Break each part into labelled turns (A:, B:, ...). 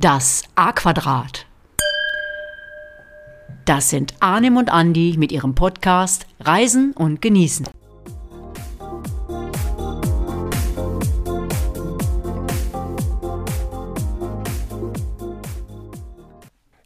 A: Das A-Quadrat. Das sind Arnim und Andi mit ihrem Podcast Reisen und Genießen.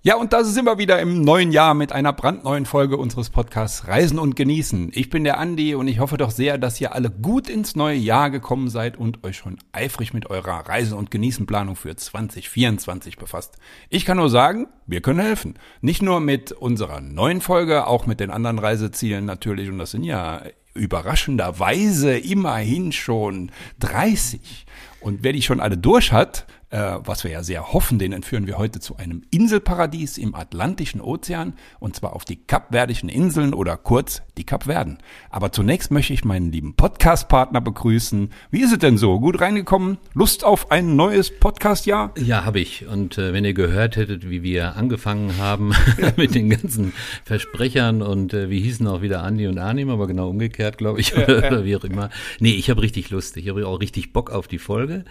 B: Ja, und da sind wir wieder im neuen Jahr mit einer brandneuen Folge unseres Podcasts Reisen und Genießen. Ich bin der Andi und ich hoffe doch sehr, dass ihr alle gut ins neue Jahr gekommen seid und euch schon eifrig mit eurer Reisen- und Genießenplanung für 2024 befasst. Ich kann nur sagen, wir können helfen. Nicht nur mit unserer neuen Folge, auch mit den anderen Reisezielen natürlich. Und das sind ja überraschenderweise immerhin schon 30. Und wer die schon alle durch hat, äh, was wir ja sehr hoffen, den entführen wir heute zu einem Inselparadies im Atlantischen Ozean und zwar auf die Kapverdischen Inseln oder kurz die Kapverden. Aber zunächst möchte ich meinen lieben Podcast-Partner begrüßen. Wie ist es denn so? Gut reingekommen? Lust auf ein neues Podcast-Jahr?
C: Ja, habe ich. Und äh, wenn ihr gehört hättet, wie wir angefangen haben mit den ganzen Versprechern und äh, wie hießen auch wieder Andi und Arnim, aber genau umgekehrt, glaube ich, oder wie auch immer. Nee, ich habe richtig Lust. Ich habe auch richtig Bock auf die Folge,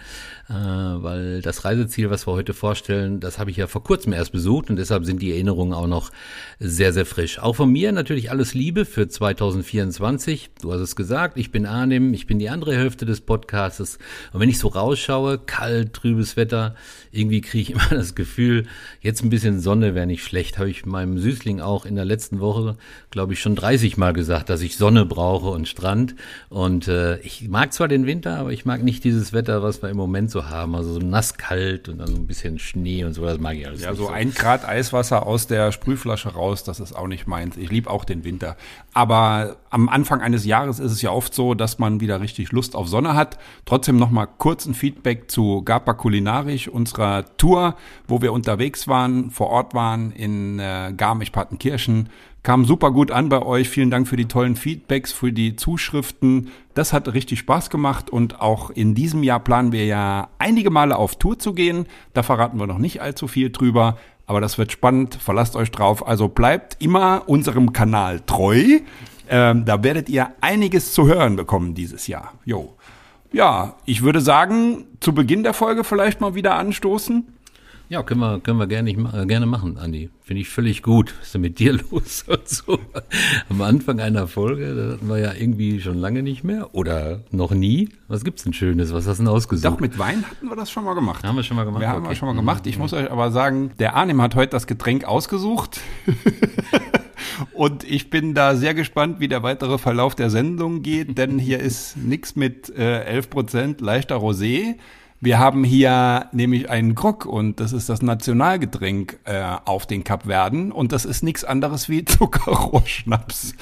C: äh, weil das das Reiseziel, was wir heute vorstellen, das habe ich ja vor kurzem erst besucht und deshalb sind die Erinnerungen auch noch sehr, sehr frisch. Auch von mir natürlich alles Liebe für 2024. Du hast es gesagt, ich bin Arnim, ich bin die andere Hälfte des Podcasts. Und wenn ich so rausschaue, kalt, trübes Wetter, irgendwie kriege ich immer das Gefühl, jetzt ein bisschen Sonne wäre nicht schlecht. Habe ich meinem Süßling auch in der letzten Woche, glaube ich, schon 30 Mal gesagt, dass ich Sonne brauche und Strand. Und äh, ich mag zwar den Winter, aber ich mag nicht dieses Wetter, was wir im Moment so haben. Also so nass kalt und dann so ein bisschen Schnee und so, das mag ich alles
B: Ja,
C: nicht
B: so ein Grad Eiswasser aus der Sprühflasche raus, das ist auch nicht meins. Ich liebe auch den Winter. Aber am Anfang eines Jahres ist es ja oft so, dass man wieder richtig Lust auf Sonne hat. Trotzdem nochmal kurz ein Feedback zu Gapa Kulinarisch, unserer Tour, wo wir unterwegs waren, vor Ort waren in äh, Garmisch-Partenkirchen. Kam super gut an bei euch. Vielen Dank für die tollen Feedbacks, für die Zuschriften. Das hat richtig Spaß gemacht und auch in diesem Jahr planen wir ja einige Male auf Tour zu gehen. Da verraten wir noch nicht allzu viel drüber, aber das wird spannend. Verlasst euch drauf. Also bleibt immer unserem Kanal treu. Ähm, da werdet ihr einiges zu hören bekommen dieses Jahr. Jo. Ja, ich würde sagen, zu Beginn der Folge vielleicht mal wieder anstoßen.
C: Ja, können wir, können wir gerne, äh, gerne machen, Andi. Finde ich völlig gut. Was ist denn mit dir los? Und so. Am Anfang einer Folge, da hatten wir ja irgendwie schon lange nicht mehr oder noch nie. Was gibt's denn Schönes? Was hast du denn ausgesucht?
B: Doch, mit Wein hatten wir das schon mal gemacht.
C: Haben wir schon mal gemacht?
B: Wir haben
C: Okay.
B: wir schon mal gemacht. Ich muss euch aber sagen, der Arnim hat heute das Getränk ausgesucht. Und ich bin da sehr gespannt, wie der weitere Verlauf der Sendung geht, denn hier ist nix mit äh, 11% leichter Rosé. Wir haben hier nämlich einen Grog und das ist das Nationalgetränk äh, auf den Kapverden und das ist nichts anderes wie Zuckerrohrschnaps.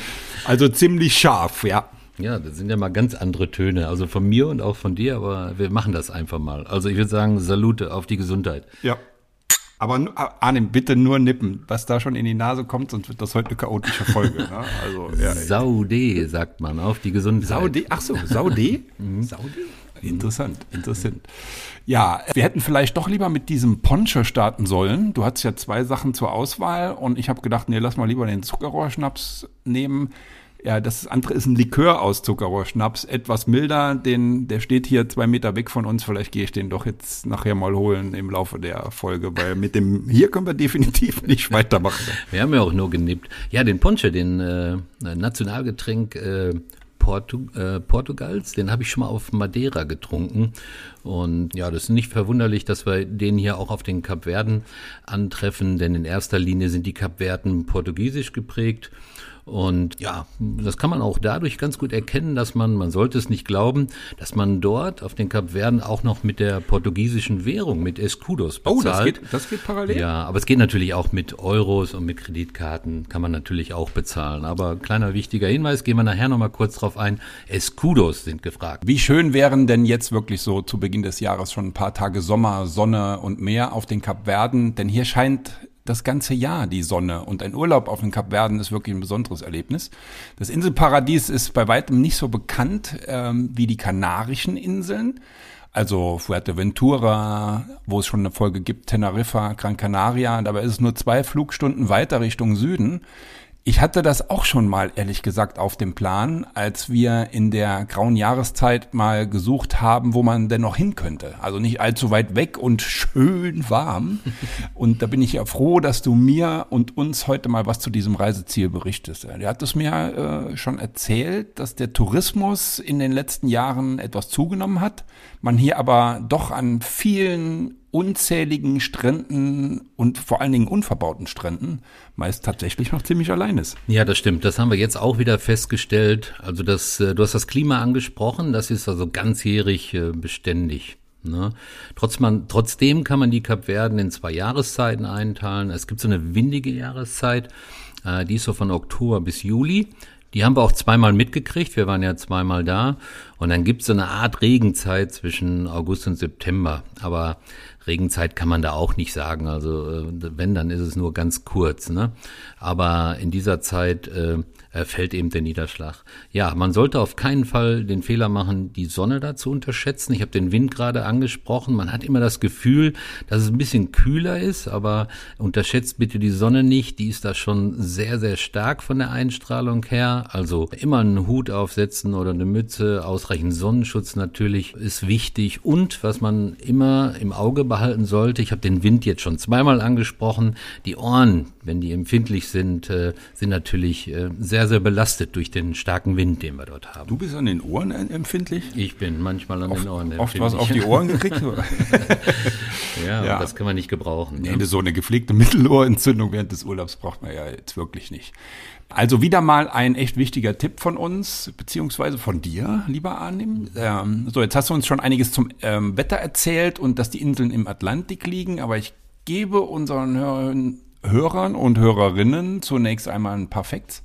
B: Also ziemlich scharf, ja.
C: Ja, das sind ja mal ganz andere Töne. Also von mir und auch von dir, aber wir machen das einfach mal. Also ich würde sagen, Salute auf die Gesundheit.
B: Ja. Aber nu- Arnim, bitte nur nippen. Was da schon in die Nase kommt, sonst wird das heute eine chaotische Folge. Ne? Also, ja,
C: Saude, sagt man, auf die Gesundheit.
B: Saude, ach so, Saude? Saude? Interessant, interessant. Ja, wir hätten vielleicht doch lieber mit diesem Ponche starten sollen. Du hattest ja zwei Sachen zur Auswahl und ich habe gedacht, nee, lass mal lieber den Zuckerrohrschnaps nehmen. Ja, das andere ist ein Likör aus Zuckerrohrschnaps, etwas milder. Den, der steht hier zwei Meter weg von uns. Vielleicht gehe ich den doch jetzt nachher mal holen im Laufe der Folge, weil mit dem hier können wir definitiv nicht weitermachen.
C: Wir haben ja auch nur genippt. Ja, den Ponche, den äh, Nationalgetränk äh, Portu äh, Portugals, den habe ich schon mal auf Madeira getrunken. Und ja, das ist nicht verwunderlich, dass wir den hier auch auf den Kapverden antreffen, denn in erster Linie sind die Kapverden portugiesisch geprägt. Und ja, das kann man auch dadurch ganz gut erkennen, dass man, man sollte es nicht glauben, dass man dort auf den Kapverden auch noch mit der portugiesischen Währung, mit Escudos bezahlt.
B: Oh, das geht, das geht parallel?
C: Ja, aber es geht natürlich auch mit Euros und mit Kreditkarten, kann man natürlich auch bezahlen. Aber kleiner wichtiger Hinweis, gehen wir nachher nochmal kurz drauf ein. Escudos sind gefragt.
B: Wie schön wären denn jetzt wirklich so zu Beginn des Jahres schon ein paar Tage Sommer, Sonne und Meer auf den Kapverden? Denn hier scheint das ganze Jahr die Sonne und ein Urlaub auf den Kapverden ist wirklich ein besonderes Erlebnis. Das Inselparadies ist bei weitem nicht so bekannt ähm, wie die Kanarischen Inseln. Also Fuerteventura, wo es schon eine Folge gibt, Teneriffa, Gran Canaria, dabei ist es nur zwei Flugstunden weiter Richtung Süden. Ich hatte das auch schon mal, ehrlich gesagt, auf dem Plan, als wir in der grauen Jahreszeit mal gesucht haben, wo man denn noch hin könnte. Also nicht allzu weit weg und schön warm. Und da bin ich ja froh, dass du mir und uns heute mal was zu diesem Reiseziel berichtest. Der hat es mir äh, schon erzählt, dass der Tourismus in den letzten Jahren etwas zugenommen hat. Man hier aber doch an vielen unzähligen Stränden und vor allen Dingen unverbauten Stränden meist tatsächlich noch ziemlich allein ist.
C: Ja, das stimmt. Das haben wir jetzt auch wieder festgestellt. Also das, äh, du hast das Klima angesprochen, das ist also ganzjährig äh, beständig. Ne? Trotz man, trotzdem kann man die Kapverden in zwei Jahreszeiten einteilen. Es gibt so eine windige Jahreszeit, äh, die ist so von Oktober bis Juli. Die haben wir auch zweimal mitgekriegt. Wir waren ja zweimal da. Und dann gibt es so eine Art Regenzeit zwischen August und September. Aber Regenzeit kann man da auch nicht sagen. Also äh, wenn, dann ist es nur ganz kurz. Ne? Aber in dieser Zeit äh, äh, fällt eben der Niederschlag. Ja, man sollte auf keinen Fall den Fehler machen, die Sonne da zu unterschätzen. Ich habe den Wind gerade angesprochen. Man hat immer das Gefühl, dass es ein bisschen kühler ist, aber unterschätzt bitte die Sonne nicht. Die ist da schon sehr, sehr stark von der Einstrahlung her. Also immer einen Hut aufsetzen oder eine Mütze, ausreichend Sonnenschutz natürlich ist wichtig. Und was man immer im Auge behalten sollte, ich habe den Wind jetzt schon zweimal angesprochen, die Ohren, wenn die empfindlich sind, äh, sind natürlich äh, sehr sehr, sehr belastet durch den starken Wind, den wir dort haben.
B: Du bist an den Ohren empfindlich?
C: Ich bin manchmal an
B: oft,
C: den Ohren
B: empfindlich. Oft was auf die Ohren gekriegt?
C: ja, ja, das kann man nicht gebrauchen.
B: Nee, ne? so eine gepflegte Mittelohrentzündung während des Urlaubs braucht man ja jetzt wirklich nicht. Also wieder mal ein echt wichtiger Tipp von uns, beziehungsweise von dir, lieber Arnim. Ähm, so, jetzt hast du uns schon einiges zum ähm, Wetter erzählt und dass die Inseln im Atlantik liegen, aber ich gebe unseren Hörern Hörern und Hörerinnen zunächst einmal ein paar Facts.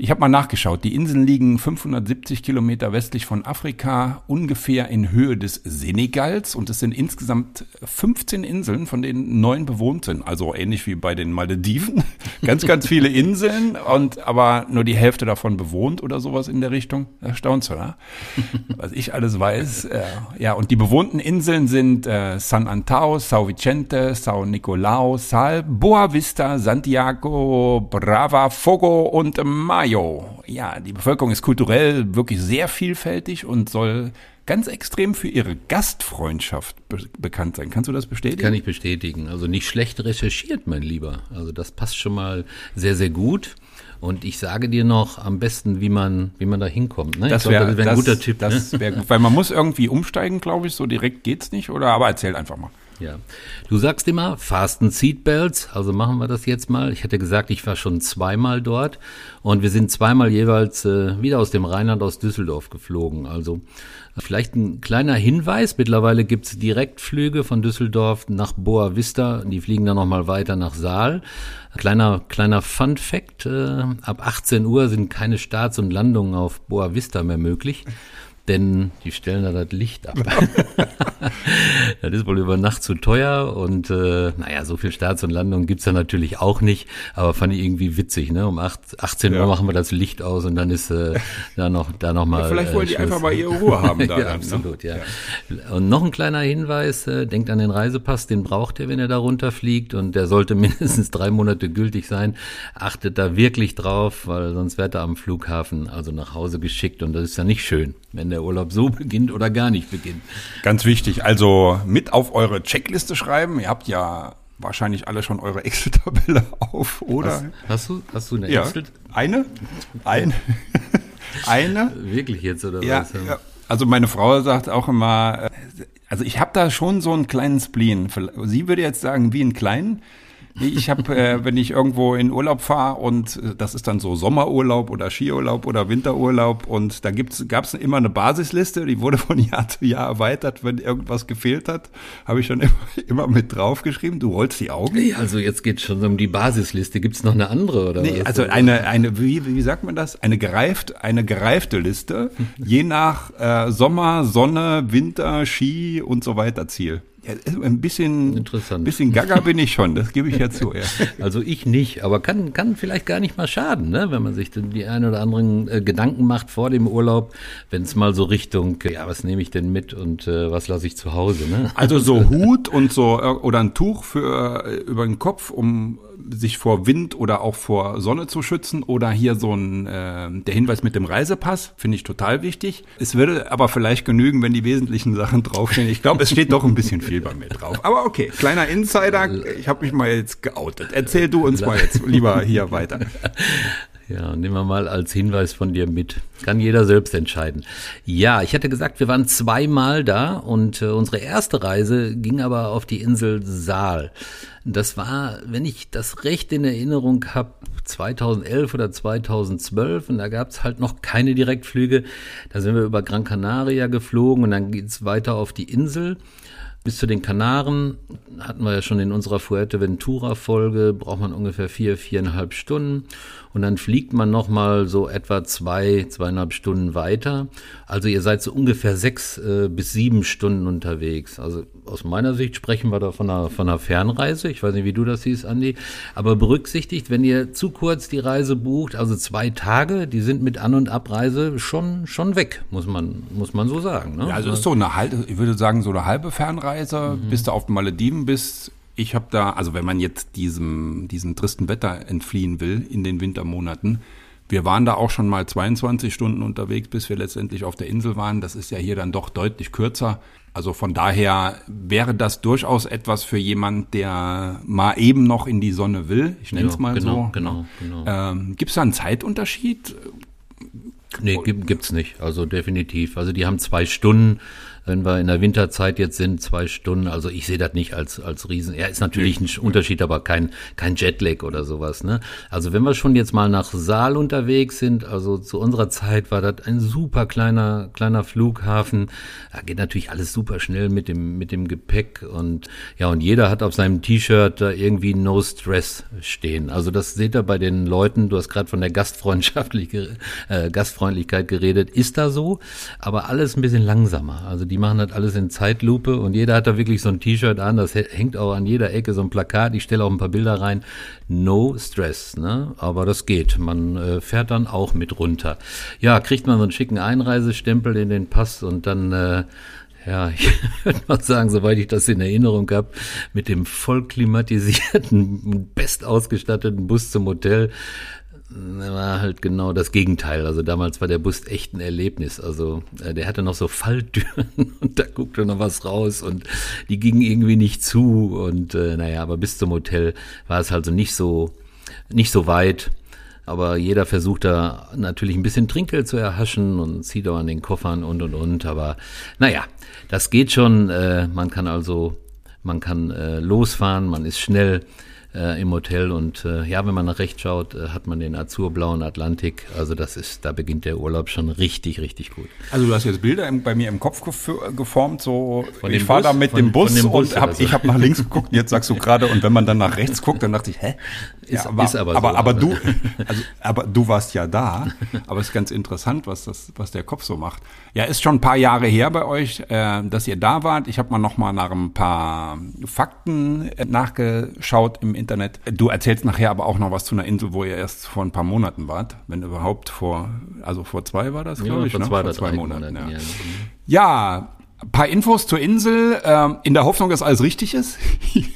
B: Ich habe mal nachgeschaut. Die Inseln liegen 570 Kilometer westlich von Afrika, ungefähr in Höhe des Senegals. Und es sind insgesamt 15 Inseln, von denen neun bewohnt sind. Also ähnlich wie bei den Malediven. ganz, ganz viele Inseln und aber nur die Hälfte davon bewohnt oder sowas in der Richtung. Erstaunt, oder? Was ich alles weiß. Äh, ja, und die bewohnten Inseln sind äh, San Antao, São Vicente, São Nicolau, Sal, Boa Vista, Santiago, Brava, Fogo und Maya. Mayo. Ja, die Bevölkerung ist kulturell wirklich sehr vielfältig und soll ganz extrem für ihre Gastfreundschaft be bekannt sein. Kannst du das bestätigen?
C: Kann ich bestätigen. Also nicht schlecht recherchiert, mein Lieber. Also das passt schon mal sehr, sehr gut. Und ich sage dir noch am besten, wie man, wie man da hinkommt.
B: Ne? Das wäre wär ein guter Tipp. Das ne? wäre gut, weil man muss irgendwie umsteigen, glaube ich. So direkt geht's nicht. Oder aber erzähl einfach mal.
C: Ja. Du sagst immer, fasten Seatbelts, also machen wir das jetzt mal. Ich hätte gesagt, ich war schon zweimal dort und wir sind zweimal jeweils äh, wieder aus dem Rheinland aus Düsseldorf geflogen. Also vielleicht ein kleiner Hinweis, mittlerweile gibt's Direktflüge von Düsseldorf nach Boa Vista, die fliegen dann nochmal weiter nach Saal. Kleiner, kleiner Fun Fact, äh, ab 18 Uhr sind keine Starts und Landungen auf Boa Vista mehr möglich denn die stellen da das Licht ab. das ist wohl über Nacht zu teuer und äh, naja, so viel Starts und Landungen gibt's da natürlich auch nicht, aber fand ich irgendwie witzig, ne? Um 8, 18 ja. Uhr machen wir das Licht aus und dann ist äh, da noch da noch mal. Ja,
B: vielleicht wollen äh, die einfach mal ihre Ruhe haben da.
C: ja, dann, ne? absolut, ne? ja. ja. Und noch ein kleiner Hinweis, äh, denkt an den Reisepass, den braucht ihr, wenn ihr da runterfliegt und der sollte mindestens drei Monate gültig sein. Achtet da wirklich drauf, weil sonst werdet ihr am Flughafen also nach Hause geschickt und das ist ja nicht schön, wenn der der Urlaub so beginnt oder gar nicht beginnt.
B: Ganz wichtig, also mit auf eure Checkliste schreiben. Ihr habt ja wahrscheinlich alle schon eure Excel-Tabelle auf, oder?
C: Hast, hast, du, hast du eine
B: ja, Excel? Eine? Eine? eine?
C: Wirklich jetzt, oder
B: ja, was? Ja. Also meine Frau sagt auch immer, äh, also ich habe da schon so einen kleinen Spleen. Sie würde jetzt sagen, wie einen kleinen. Ich habe, äh, wenn ich irgendwo in Urlaub fahre und äh, das ist dann so Sommerurlaub oder Skiurlaub oder Winterurlaub und da gab es immer eine Basisliste, die wurde von Jahr zu Jahr erweitert, wenn irgendwas gefehlt hat, habe ich schon immer, immer mit draufgeschrieben. Du rollst die Augen.
C: Nee, also jetzt geht schon um die Basisliste. Gibt es noch eine andere oder?
B: Nee, also eine, eine wie, wie sagt man das? Eine gereift, eine gereifte Liste, je nach äh, Sommer, Sonne, Winter, Ski und so weiter Ziel. Ein bisschen, Interessant. bisschen gaga bin ich schon, das gebe ich ja zu. Ja.
C: Also ich nicht, aber kann, kann vielleicht gar nicht mal schaden, ne? wenn man sich die ein oder anderen äh, Gedanken macht vor dem Urlaub, wenn es mal so Richtung, ja, was nehme ich denn mit und äh, was lasse ich zu Hause. Ne?
B: Also so Hut und so äh, oder ein Tuch für äh, über den Kopf, um sich vor Wind oder auch vor Sonne zu schützen oder hier so ein äh, der Hinweis mit dem Reisepass finde ich total wichtig. Es würde aber vielleicht genügen, wenn die wesentlichen Sachen draufstehen. Ich glaube, es steht doch ein bisschen viel bei mir drauf. Aber okay, kleiner Insider. Ich habe mich mal jetzt geoutet. Erzähl du uns mal jetzt lieber hier weiter.
C: Ja, nehmen wir mal als Hinweis von dir mit. Kann jeder selbst entscheiden. Ja, ich hatte gesagt, wir waren zweimal da und äh, unsere erste Reise ging aber auf die Insel Saal. Das war, wenn ich das recht in Erinnerung habe, 2011 oder 2012 und da gab es halt noch keine Direktflüge. Da sind wir über Gran Canaria geflogen und dann geht's weiter auf die Insel. Bis zu den Kanaren hatten wir ja schon in unserer Fuerteventura-Folge, braucht man ungefähr vier, viereinhalb Stunden und dann fliegt man nochmal so etwa zwei, zweieinhalb Stunden weiter. Also ihr seid so ungefähr sechs äh, bis sieben Stunden unterwegs. Also aus meiner Sicht sprechen wir da von einer, von einer Fernreise. Ich weiß nicht, wie du das siehst, Andi. Aber berücksichtigt, wenn ihr zu kurz die Reise bucht, also zwei Tage, die sind mit An- und Abreise schon, schon weg, muss man, muss man so sagen. Ne?
B: Ja, also ist so eine halbe, ich würde sagen, so eine halbe Fernreise, mhm. bis du auf den Malediven bist, ich habe da, also wenn man jetzt diesem, diesem tristen Wetter entfliehen will in den Wintermonaten, wir waren da auch schon mal 22 Stunden unterwegs, bis wir letztendlich auf der Insel waren. Das ist ja hier dann doch deutlich kürzer. Also von daher wäre das durchaus etwas für jemand, der mal eben noch in die Sonne will. Ich nenne es ja, mal
C: genau,
B: so.
C: Genau, genau.
B: Ähm, Gibt es da einen Zeitunterschied?
C: Nee, gibt, es nicht. Also definitiv. Also die haben zwei Stunden wenn wir in der Winterzeit jetzt sind, zwei Stunden, also ich sehe das nicht als, als Riesen. Ja, ist natürlich ein Unterschied, aber kein, kein Jetlag oder sowas, ne? Also wenn wir schon jetzt mal nach Saal unterwegs sind, also zu unserer Zeit war das ein super kleiner, kleiner Flughafen. Da geht natürlich alles super schnell mit dem, mit dem Gepäck und, ja, und jeder hat auf seinem T-Shirt da irgendwie No Stress stehen. Also das seht ihr bei den Leuten, du hast gerade von der Gastfreundschaftlich, äh, Gastfreundlichkeit geredet, ist da so, aber alles ein bisschen langsamer. Also die die machen das alles in Zeitlupe und jeder hat da wirklich so ein T-Shirt an, das hängt auch an jeder Ecke so ein Plakat, ich stelle auch ein paar Bilder rein. No Stress, ne? Aber das geht. Man äh, fährt dann auch mit runter. Ja, kriegt man so einen schicken Einreisestempel in den Pass und dann äh, ja, ich würde mal sagen, soweit ich das in Erinnerung habe, mit dem voll klimatisierten, bestausgestatteten Bus zum Hotel, war halt genau das Gegenteil. Also damals war der Bus echt ein Erlebnis. Also äh, der hatte noch so Falltüren und da guckte noch was raus und die gingen irgendwie nicht zu. Und äh, naja, aber bis zum Hotel war es also nicht so, nicht so weit. Aber jeder versucht da natürlich ein bisschen Trinkgeld zu erhaschen und zieht auch an den Koffern und und und. Aber naja, das geht schon. Äh, man kann also, man kann äh, losfahren, man ist schnell äh, im Hotel. Und äh, ja, wenn man nach rechts schaut, äh, hat man den azurblauen Atlantik. Also das ist, da beginnt der Urlaub schon richtig, richtig gut.
B: Also du hast jetzt Bilder im, bei mir im Kopf geformt, so ich fahre da mit von, dem Bus, dem Bus und hab, so. ich habe nach links geguckt, jetzt sagst du gerade, und wenn man dann nach rechts guckt, dann dachte ich, hä?
C: Ist, ja, aber, ist aber,
B: aber,
C: so,
B: aber du, also, aber du warst ja da. Aber es ist ganz interessant, was das, was der Kopf so macht. Ja, ist schon ein paar Jahre her bei euch, äh, dass ihr da wart. Ich habe mal noch mal nach ein paar Fakten äh, nachgeschaut im Internet. Du erzählst nachher aber auch noch was zu einer Insel, wo ihr erst vor ein paar Monaten wart, wenn überhaupt vor, also vor zwei war das, glaube
C: ja,
B: ich,
C: vor ne? zwei, vor zwei Monaten.
B: Monaten ja. ja, ein paar Infos zur Insel, äh, in der Hoffnung, dass alles richtig ist.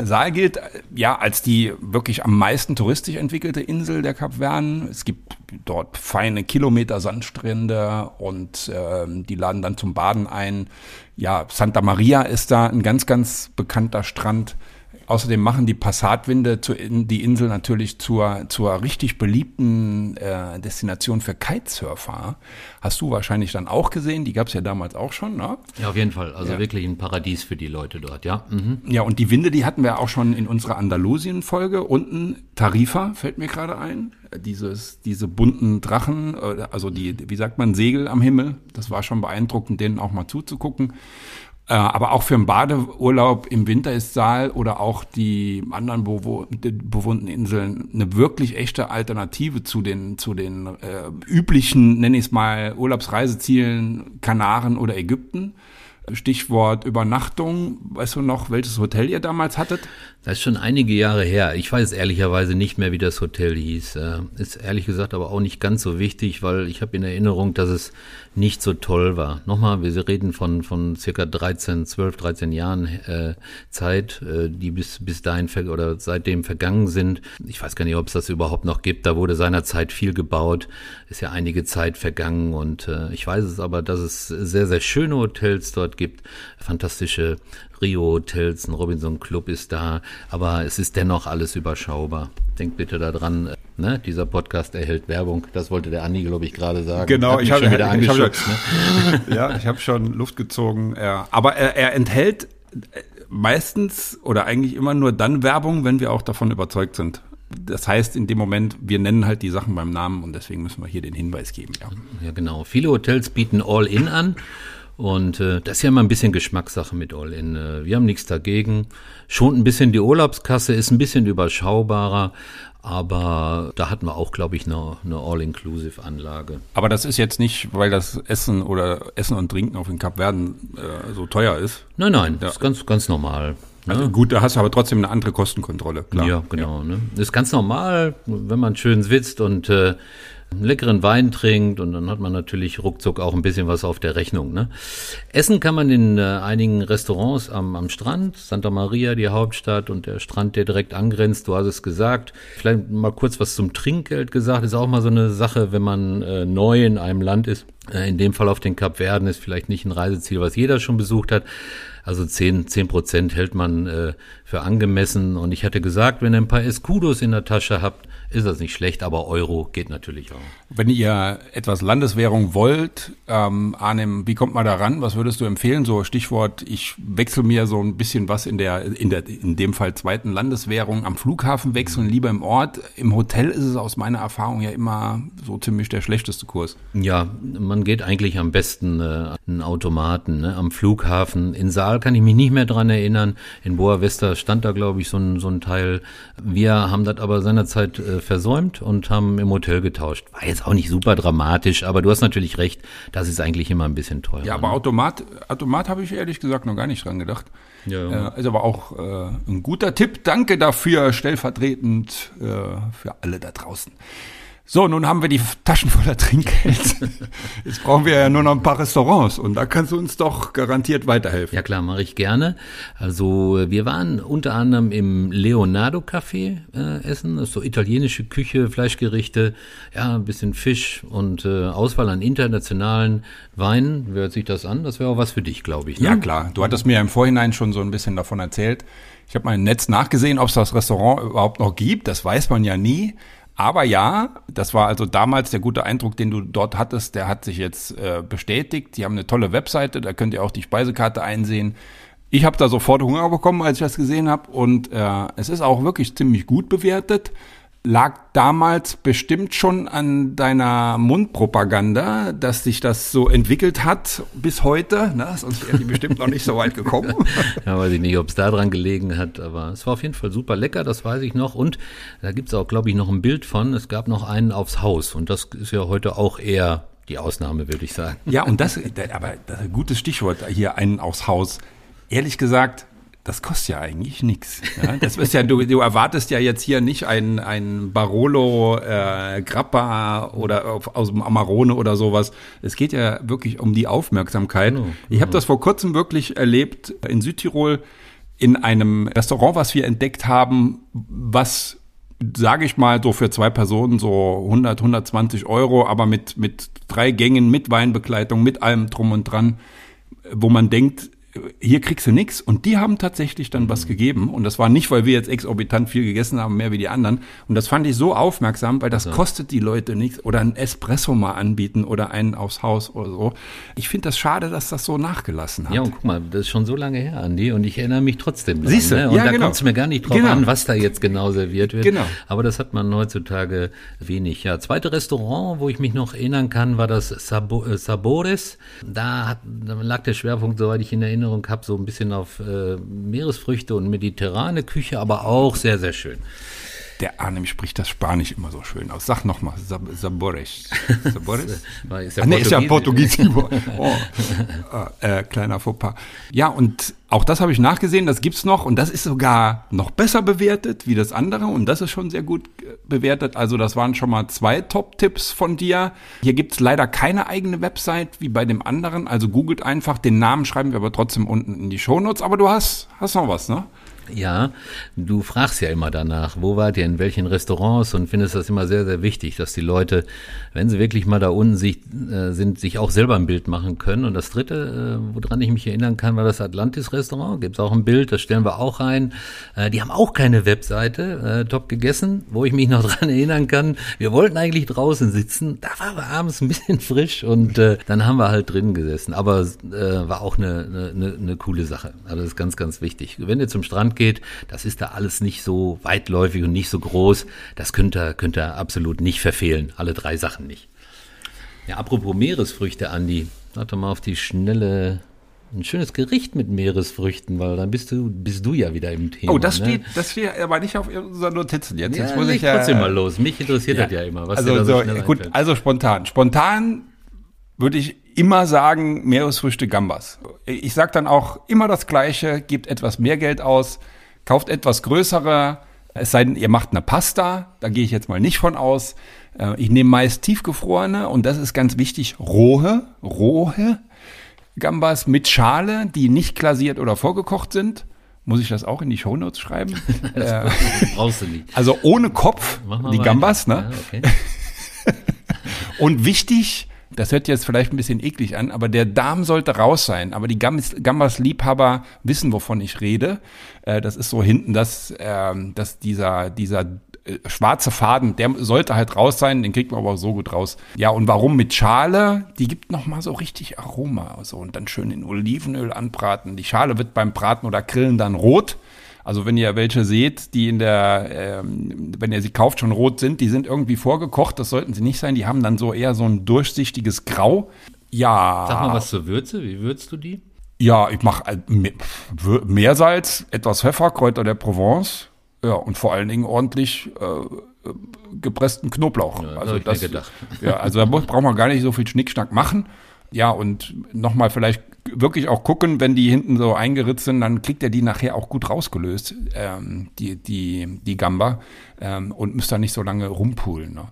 B: Saal gilt ja als die wirklich am meisten touristisch entwickelte Insel der Kapverden. Es gibt dort feine Kilometer Sandstrände und äh, die laden dann zum Baden ein. Ja, Santa Maria ist da ein ganz, ganz bekannter Strand. Außerdem machen die Passatwinde zu, die Insel natürlich zur, zur richtig beliebten äh, Destination für Kitesurfer. Hast du wahrscheinlich dann auch gesehen, die gab es ja damals auch schon, ne?
C: Ja, auf jeden Fall. Also ja. wirklich ein Paradies für die Leute dort, ja.
B: Mhm. Ja, und die Winde, die hatten wir auch schon in unserer Andalusien-Folge. Unten Tarifa fällt mir gerade ein. Dieses, diese bunten Drachen, äh, also die, wie sagt man, Segel am Himmel. Das war schon beeindruckend, denen auch mal zuzugucken. Äh, aber auch für einen Badeurlaub im Winter ist Saal oder auch die anderen bewohnten Inseln eine wirklich echte Alternative zu den, zu den äh, üblichen, nenne ich es mal, Urlaubsreisezielen Kanaren oder Ägypten. Stichwort Übernachtung. Weißt du noch, welches Hotel ihr damals hattet?
C: Das ist schon einige Jahre her. Ich weiß ehrlicherweise nicht mehr, wie das Hotel hieß. Äh, ist ehrlich gesagt aber auch nicht ganz so wichtig, weil ich habe in Erinnerung, dass es nicht so toll war. Nochmal, wir reden von, von circa 13, 12, 13 Jahren äh, Zeit, äh, die bis, bis dahin oder seitdem vergangen sind. Ich weiß gar nicht, ob es das überhaupt noch gibt. Da wurde seinerzeit viel gebaut. Ist ja einige Zeit vergangen und äh, ich weiß es aber, dass es sehr, sehr schöne Hotels dort gibt. Fantastische Rio-Hotels, ein Robinson-Club ist da, aber es ist dennoch alles überschaubar. Denkt bitte daran, ne? dieser Podcast erhält Werbung. Das wollte der Andi, glaube ich, gerade sagen.
B: Genau, ich habe schon wieder angeschubst. ne? ja, ich habe schon Luft gezogen. Ja. Aber er, er enthält meistens oder eigentlich immer nur dann Werbung, wenn wir auch davon überzeugt sind. Das heißt, in dem Moment, wir nennen halt die Sachen beim Namen und deswegen müssen wir hier den Hinweis geben. Ja,
C: ja genau. Viele Hotels bieten All-In an. Und äh, das ist ja immer ein bisschen Geschmackssache mit All-In. Äh, wir haben nichts dagegen. Schon ein bisschen die Urlaubskasse ist ein bisschen überschaubarer, aber da hatten wir auch, glaube ich, eine, eine All-Inclusive-Anlage.
B: Aber das ist jetzt nicht, weil das Essen oder Essen und Trinken auf den Kapverden äh, so teuer ist.
C: Nein, nein, ja. das ist ganz, ganz normal.
B: Ne? Also gut, da hast du aber trotzdem eine andere Kostenkontrolle,
C: klar. Ja, genau. Ja. Ne? Das ist ganz normal, wenn man schön sitzt und äh, leckeren Wein trinkt und dann hat man natürlich ruckzuck auch ein bisschen was auf der Rechnung. Ne? Essen kann man in äh, einigen Restaurants am, am Strand, Santa Maria, die Hauptstadt und der Strand, der direkt angrenzt, du hast es gesagt. Vielleicht mal kurz was zum Trinkgeld gesagt, ist auch mal so eine Sache, wenn man äh, neu in einem Land ist. Äh, in dem Fall auf den Kapverden ist vielleicht nicht ein Reiseziel, was jeder schon besucht hat. Also zehn zehn Prozent hält man äh, für angemessen. Und ich hatte gesagt, wenn ihr ein paar Escudos in der Tasche habt, ist das nicht schlecht, aber Euro geht natürlich auch.
B: Wenn ihr etwas Landeswährung wollt, ähm, Arnim, wie kommt man da ran? Was würdest du empfehlen? So Stichwort, ich wechsle mir so ein bisschen was in der, in der, in dem Fall zweiten Landeswährung am Flughafen wechseln, lieber im Ort. Im Hotel ist es aus meiner Erfahrung ja immer so ziemlich der schlechteste Kurs.
C: Ja, man geht eigentlich am besten äh, einen Automaten ne? am Flughafen. In Saal kann ich mich nicht mehr dran erinnern. In Boa Vista stand da, glaube ich, so ein, so ein Teil. Wir haben das aber seinerzeit äh, versäumt und haben im Hotel getauscht. War jetzt auch nicht super dramatisch, aber du hast natürlich recht, das ist eigentlich immer ein bisschen teurer.
B: Ja, aber? Automat, Automat habe ich ehrlich gesagt noch gar nicht dran gedacht. Ja, ja. Äh, ist aber auch äh, ein guter Tipp. Danke dafür, stellvertretend äh, für alle da draußen. So, nun haben wir die Taschen voller Trinkgeld. Jetzt brauchen wir ja nur noch ein paar Restaurants und da kannst du uns doch garantiert weiterhelfen.
C: Ja klar, mache ich gerne. Also wir waren unter anderem im Leonardo Café äh, essen, das ist so italienische Küche, Fleischgerichte, ja, ein bisschen Fisch und äh, Auswahl an internationalen Weinen. Wie hört sich das an? Das wäre auch was für dich, glaube ich.
B: Ne? Ja klar, du hattest mir im Vorhinein schon so ein bisschen davon erzählt. Ich habe mal im Netz nachgesehen, ob es das Restaurant überhaupt noch gibt. Das weiß man ja nie. Aber ja, das war also damals der gute Eindruck, den du dort hattest, der hat sich jetzt äh, bestätigt. Die haben eine tolle Webseite, da könnt ihr auch die Speisekarte einsehen. Ich habe da sofort Hunger bekommen, als ich das gesehen habe und äh, es ist auch wirklich ziemlich gut bewertet lag damals bestimmt schon an deiner Mundpropaganda, dass sich das so entwickelt hat bis heute. Ne? Sonst wäre die bestimmt noch nicht so weit gekommen.
C: ja, weiß ich nicht, ob es da dran gelegen hat, aber es war auf jeden Fall super lecker, das weiß ich noch. Und da gibt es auch, glaube ich, noch ein Bild von. Es gab noch einen aufs Haus und das ist ja heute auch eher die Ausnahme, würde ich sagen.
B: Ja, und das, aber das gutes Stichwort hier, einen aufs Haus. Ehrlich gesagt, das kostet ja eigentlich nichts. Ja? Das ist ja, du, du erwartest ja jetzt hier nicht ein, ein Barolo äh, Grappa oder aus dem Amarone oder sowas. Es geht ja wirklich um die Aufmerksamkeit. Genau, Ich habe das vor kurzem wirklich erlebt in Südtirol in einem Restaurant, was wir entdeckt haben, was sage ich mal, so für zwei Personen so 100, 120 Euro, aber mit, mit drei Gängen, mit Weinbegleitung, mit allem drum und dran, wo man denkt, hier kriegst du nichts. Und die haben tatsächlich dann was gegeben. Und das war nicht, weil wir jetzt exorbitant viel gegessen haben, mehr wie die anderen. Und das fand ich so aufmerksam, weil das ja. kostet die Leute nichts. Oder ein Espresso mal anbieten oder einen aufs Haus oder so. Ich finde das schade, dass das so nachgelassen hat.
C: Ja, und guck mal, das ist schon so lange her, Andi. Und ich erinnere mich trotzdem
B: dran. Siehst du?
C: Ne? Und ja, da genau. kommt es mir gar nicht drauf genau. an, was da jetzt genau serviert wird.
B: Genau.
C: Aber das hat man heutzutage wenig. Ja, zweite Restaurant, wo ich mich noch erinnern kann, war das Sabo äh, Sabores. Da, hat, da lag der Schwerpunkt, soweit ich in Erinnerung Erinnerung habe, so ein bisschen auf äh, Meeresfrüchte und mediterrane Küche, aber auch sehr, sehr schön.
B: Der Arnim spricht das Spanisch immer so schön aus. Sag nochmal, Sab Sabores. Sabores?
C: ist ja
B: Ah, nee, ist ja
C: Portugiesisch.
B: Oh. äh, kleiner Fauxpas. Ja, und auch das habe ich nachgesehen, das gibt's noch und das ist sogar noch besser bewertet wie das andere und das ist schon sehr gut äh, bewertet. Also das waren schon mal zwei Top-Tipps von dir. Hier gibt's leider keine eigene Website wie bei dem anderen, also googelt einfach, den Namen schreiben wir aber trotzdem unten in die Shownotes, aber du hast, hast noch was, ne?
C: Ja, du fragst ja immer danach, wo wart ihr, in welchen Restaurants und findest das immer sehr, sehr wichtig, dass die Leute, wenn sie wirklich mal da unten sich, äh, sind, sich auch selber ein Bild machen können. Und das dritte, äh, woran ich mich erinnern kann, war das Atlantis-Restaurant. Gibt's auch ein Bild, das stellen wir auch rein. Äh, die haben auch keine Webseite, äh, top gegessen, wo ich mich noch dran erinnern kann. Wir wollten eigentlich draußen sitzen, da war aber abends ein bisschen frisch und äh, dann haben wir halt drinnen gesessen. Aber äh, war auch eine, eine, eine, coole Sache. Also das ist ganz, ganz wichtig. Wenn ihr zum Strand geht, das ist da alles nicht so weitläufig und nicht so groß. Das könnt ihr, könnt ihr absolut nicht verfehlen. Alle drei Sachen nicht. Ja, apropos Meeresfrüchte, Andi, doch mal auf die schnelle ein schönes Gericht mit Meeresfrüchten, weil dann bist du, bist du ja wieder im Thema.
B: Oh, das
C: ne?
B: steht, das steht aber nicht auf unseren Notizen jetzt.
C: Ja,
B: jetzt muss ich ja
C: trotzdem mal los. Mich interessiert das ja immer.
B: Also
C: so
B: gut,
C: einfällt.
B: also spontan. Spontan würde ich immer sagen, Meeresfrüchte Gambas. Ich sage dann auch immer das Gleiche, gebt etwas mehr Geld aus, kauft etwas größere, es sei denn, ihr macht eine Pasta, da gehe ich jetzt mal nicht von aus. Äh, Ich nehme meist tiefgefrorene und das ist ganz wichtig, rohe, rohe Gambas mit Schale, die nicht glasiert oder vorgekocht sind. Muss ich das auch in die Shownotes schreiben? äh,
C: Das brauchst du nicht.
B: also ohne Kopf, die
C: weiter.
B: Gambas, ne?
C: Ja, okay.
B: Und wichtig, das hört jetzt vielleicht ein bisschen eklig an, aber der Darm sollte raus sein. Aber die Gambas- Gambas-Liebhaber wissen, wovon ich rede. Äh, das ist so hinten, dass, ähm, dass dieser, dieser äh, schwarze Faden, der sollte halt raus sein, den kriegt man aber so gut raus. Ja, und warum mit Schale? Die gibt noch mal so richtig Aroma. So, und dann schön in Olivenöl anbraten. Die Schale wird beim Braten oder Grillen dann rot. Also wenn ihr welche seht, die in der, ähm, wenn ihr sie kauft, schon rot sind, die sind irgendwie vorgekocht, das sollten sie nicht sein. Die haben dann so eher so ein durchsichtiges Grau. Ja.
C: Sag mal was zur Würze. Wie würzt du die?
B: Ja, ich mache Meersalz, etwas Pfeffer, Kräuter der Provence. Ja, und vor allen Dingen ordentlich äh, äh, gepressten Knoblauch.
C: Ja, das
B: also
C: gedacht.
B: Ja, also da braucht man gar nicht so viel Schnickschnack machen. Ja, und nochmal vielleicht wirklich auch gucken, wenn die hinten so eingeritzt sind, dann kriegt er die nachher auch gut rausgelöst, ähm, die, die, die Gamba, ähm, und müsst da nicht so lange rumpulen. Ne?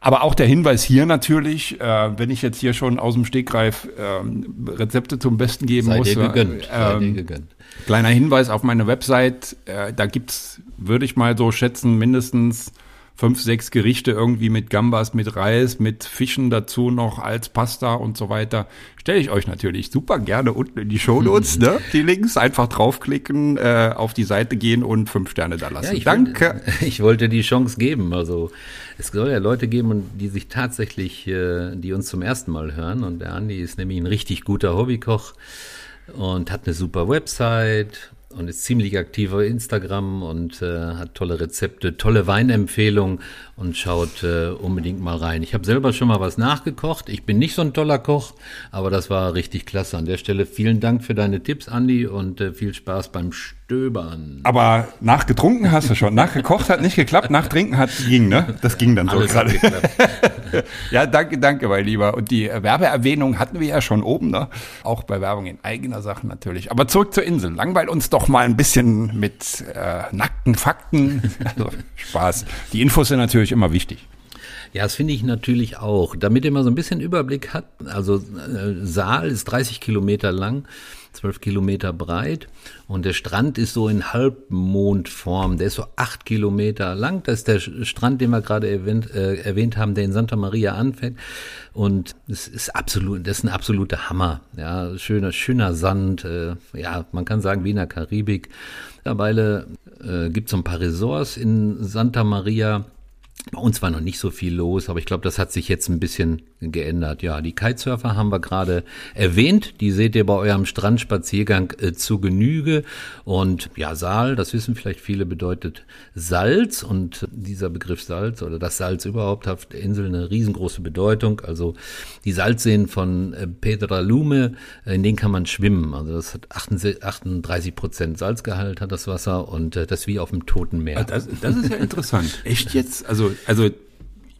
B: Aber auch der Hinweis hier natürlich, äh, wenn ich jetzt hier schon aus dem Stegreif ähm, Rezepte zum Besten geben
C: Sei
B: muss.
C: dir gegönnt. Sei dir
B: ähm,
C: gegönnt.
B: Kleiner Hinweis auf meine Website, äh, da gibt's, würde ich mal so schätzen, mindestens fünf, sechs Gerichte irgendwie mit Gambas, mit Reis, mit Fischen dazu noch als Pasta und so weiter. Stelle ich euch natürlich super gerne unten in die Shownotes, ne? Die Links einfach draufklicken, äh, auf die Seite gehen und fünf Sterne da lassen.
C: Ja, ich
B: Danke.
C: Wollte, ich wollte die Chance geben. Also es soll ja Leute geben, die sich tatsächlich, äh, die uns zum ersten Mal hören. Und der Andi ist nämlich ein richtig guter Hobbykoch und hat eine super Website und ist ziemlich aktiv auf Instagram und äh, hat tolle Rezepte, tolle Weinempfehlungen und schaut äh, unbedingt mal rein. Ich habe selber schon mal was nachgekocht. Ich bin nicht so ein toller Koch, aber das war richtig klasse. An der Stelle vielen Dank für deine Tipps, Andi, und äh, viel Spaß beim Stöbern.
B: Aber nachgetrunken hast du schon. Nachgekocht hat nicht geklappt, nachtrinken hat ging, ne? Das ging dann so
C: Alles
B: gerade. Ja, danke, danke, mein Lieber. Und die äh, Werbeerwähnung hatten wir ja schon oben, ne? Auch bei Werbung in eigener Sache natürlich. Aber zurück zur Insel. Langweil uns doch mal ein bisschen mit äh, nackten Fakten. Also, Spaß. Die Infos sind natürlich immer wichtig.
C: Ja, das finde ich natürlich auch. Damit ihr mal so ein bisschen Überblick hat, also äh, Saal ist 30 Kilometer lang, 12 Kilometer breit und der Strand ist so in Halbmondform. Der ist so acht Kilometer lang. Das ist der Strand, den wir gerade erwähnt, äh, erwähnt haben, der in Santa Maria anfängt. Und es ist absolut, das ist ein absoluter Hammer. Ja, schöner, schöner Sand. Äh, ja, man kann sagen wie in der Karibik. Mittlerweile äh, gibt es so ein paar Ressorts in Santa Maria. Bei uns war noch nicht so viel los, aber ich glaube, das hat sich jetzt ein bisschen geändert. Ja, die Kitesurfer haben wir gerade erwähnt. Die seht ihr bei eurem Strandspaziergang äh, zu Genüge. Und ja, Saal, das wissen vielleicht viele, bedeutet Salz. Und dieser Begriff Salz oder das Salz überhaupt hat der Insel eine riesengroße Bedeutung. Also die Salzseen von äh, Pedralume, äh, in denen kann man schwimmen. Also das hat 38 Prozent Salzgehalt hat das Wasser und äh, das wie auf dem Toten Meer. Ah,
B: das, das ist ja interessant. Echt jetzt? Also, also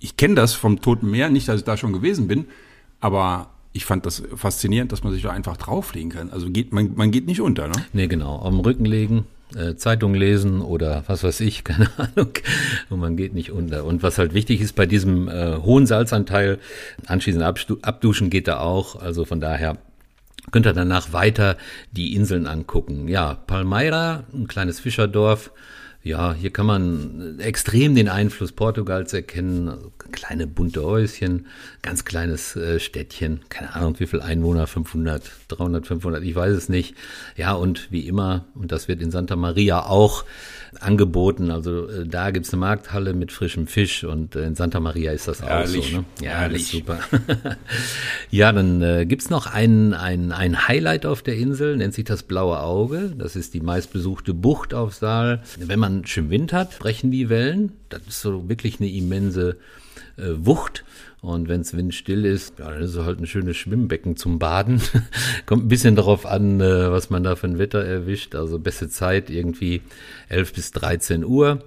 B: ich kenne das vom Toten Meer, nicht, dass ich da schon gewesen bin, aber ich fand das faszinierend, dass man sich da einfach drauflegen kann. Also geht, man, man geht nicht unter, ne?
C: Nee, genau. Auf dem Rücken legen, äh, Zeitung lesen oder was weiß ich, keine Ahnung. Und man geht nicht unter. Und was halt wichtig ist bei diesem äh, hohen Salzanteil, anschließend abduschen geht da auch. Also von daher könnt ihr danach weiter die Inseln angucken. Ja, Palmeira, ein kleines Fischerdorf, ja, hier kann man extrem den Einfluss Portugals erkennen. Also kleine bunte Häuschen, ganz kleines äh, Städtchen, keine Ahnung, wie viel Einwohner, 500, 300, 500, ich weiß es nicht. Ja, und wie immer, und das wird in Santa Maria auch angeboten. Also äh, da gibt's eine Markthalle mit frischem Fisch und äh, in Santa Maria ist das Herrlich. auch so. Ne? Ja, Herrlich. super. ja, dann äh, gibt's noch ein, ein, ein Highlight auf der Insel, nennt sich das Blaue Auge. Das ist die meistbesuchte Bucht auf Saal. Wenn man schön Wind hat, brechen die Wellen. Das ist so wirklich eine immense äh, Wucht. Und wenn es windstill ist, ja, dann ist es halt ein schönes Schwimmbecken zum Baden. Kommt ein bisschen darauf an, äh, was man da für ein Wetter erwischt. Also beste Zeit irgendwie 11 bis 13 Uhr.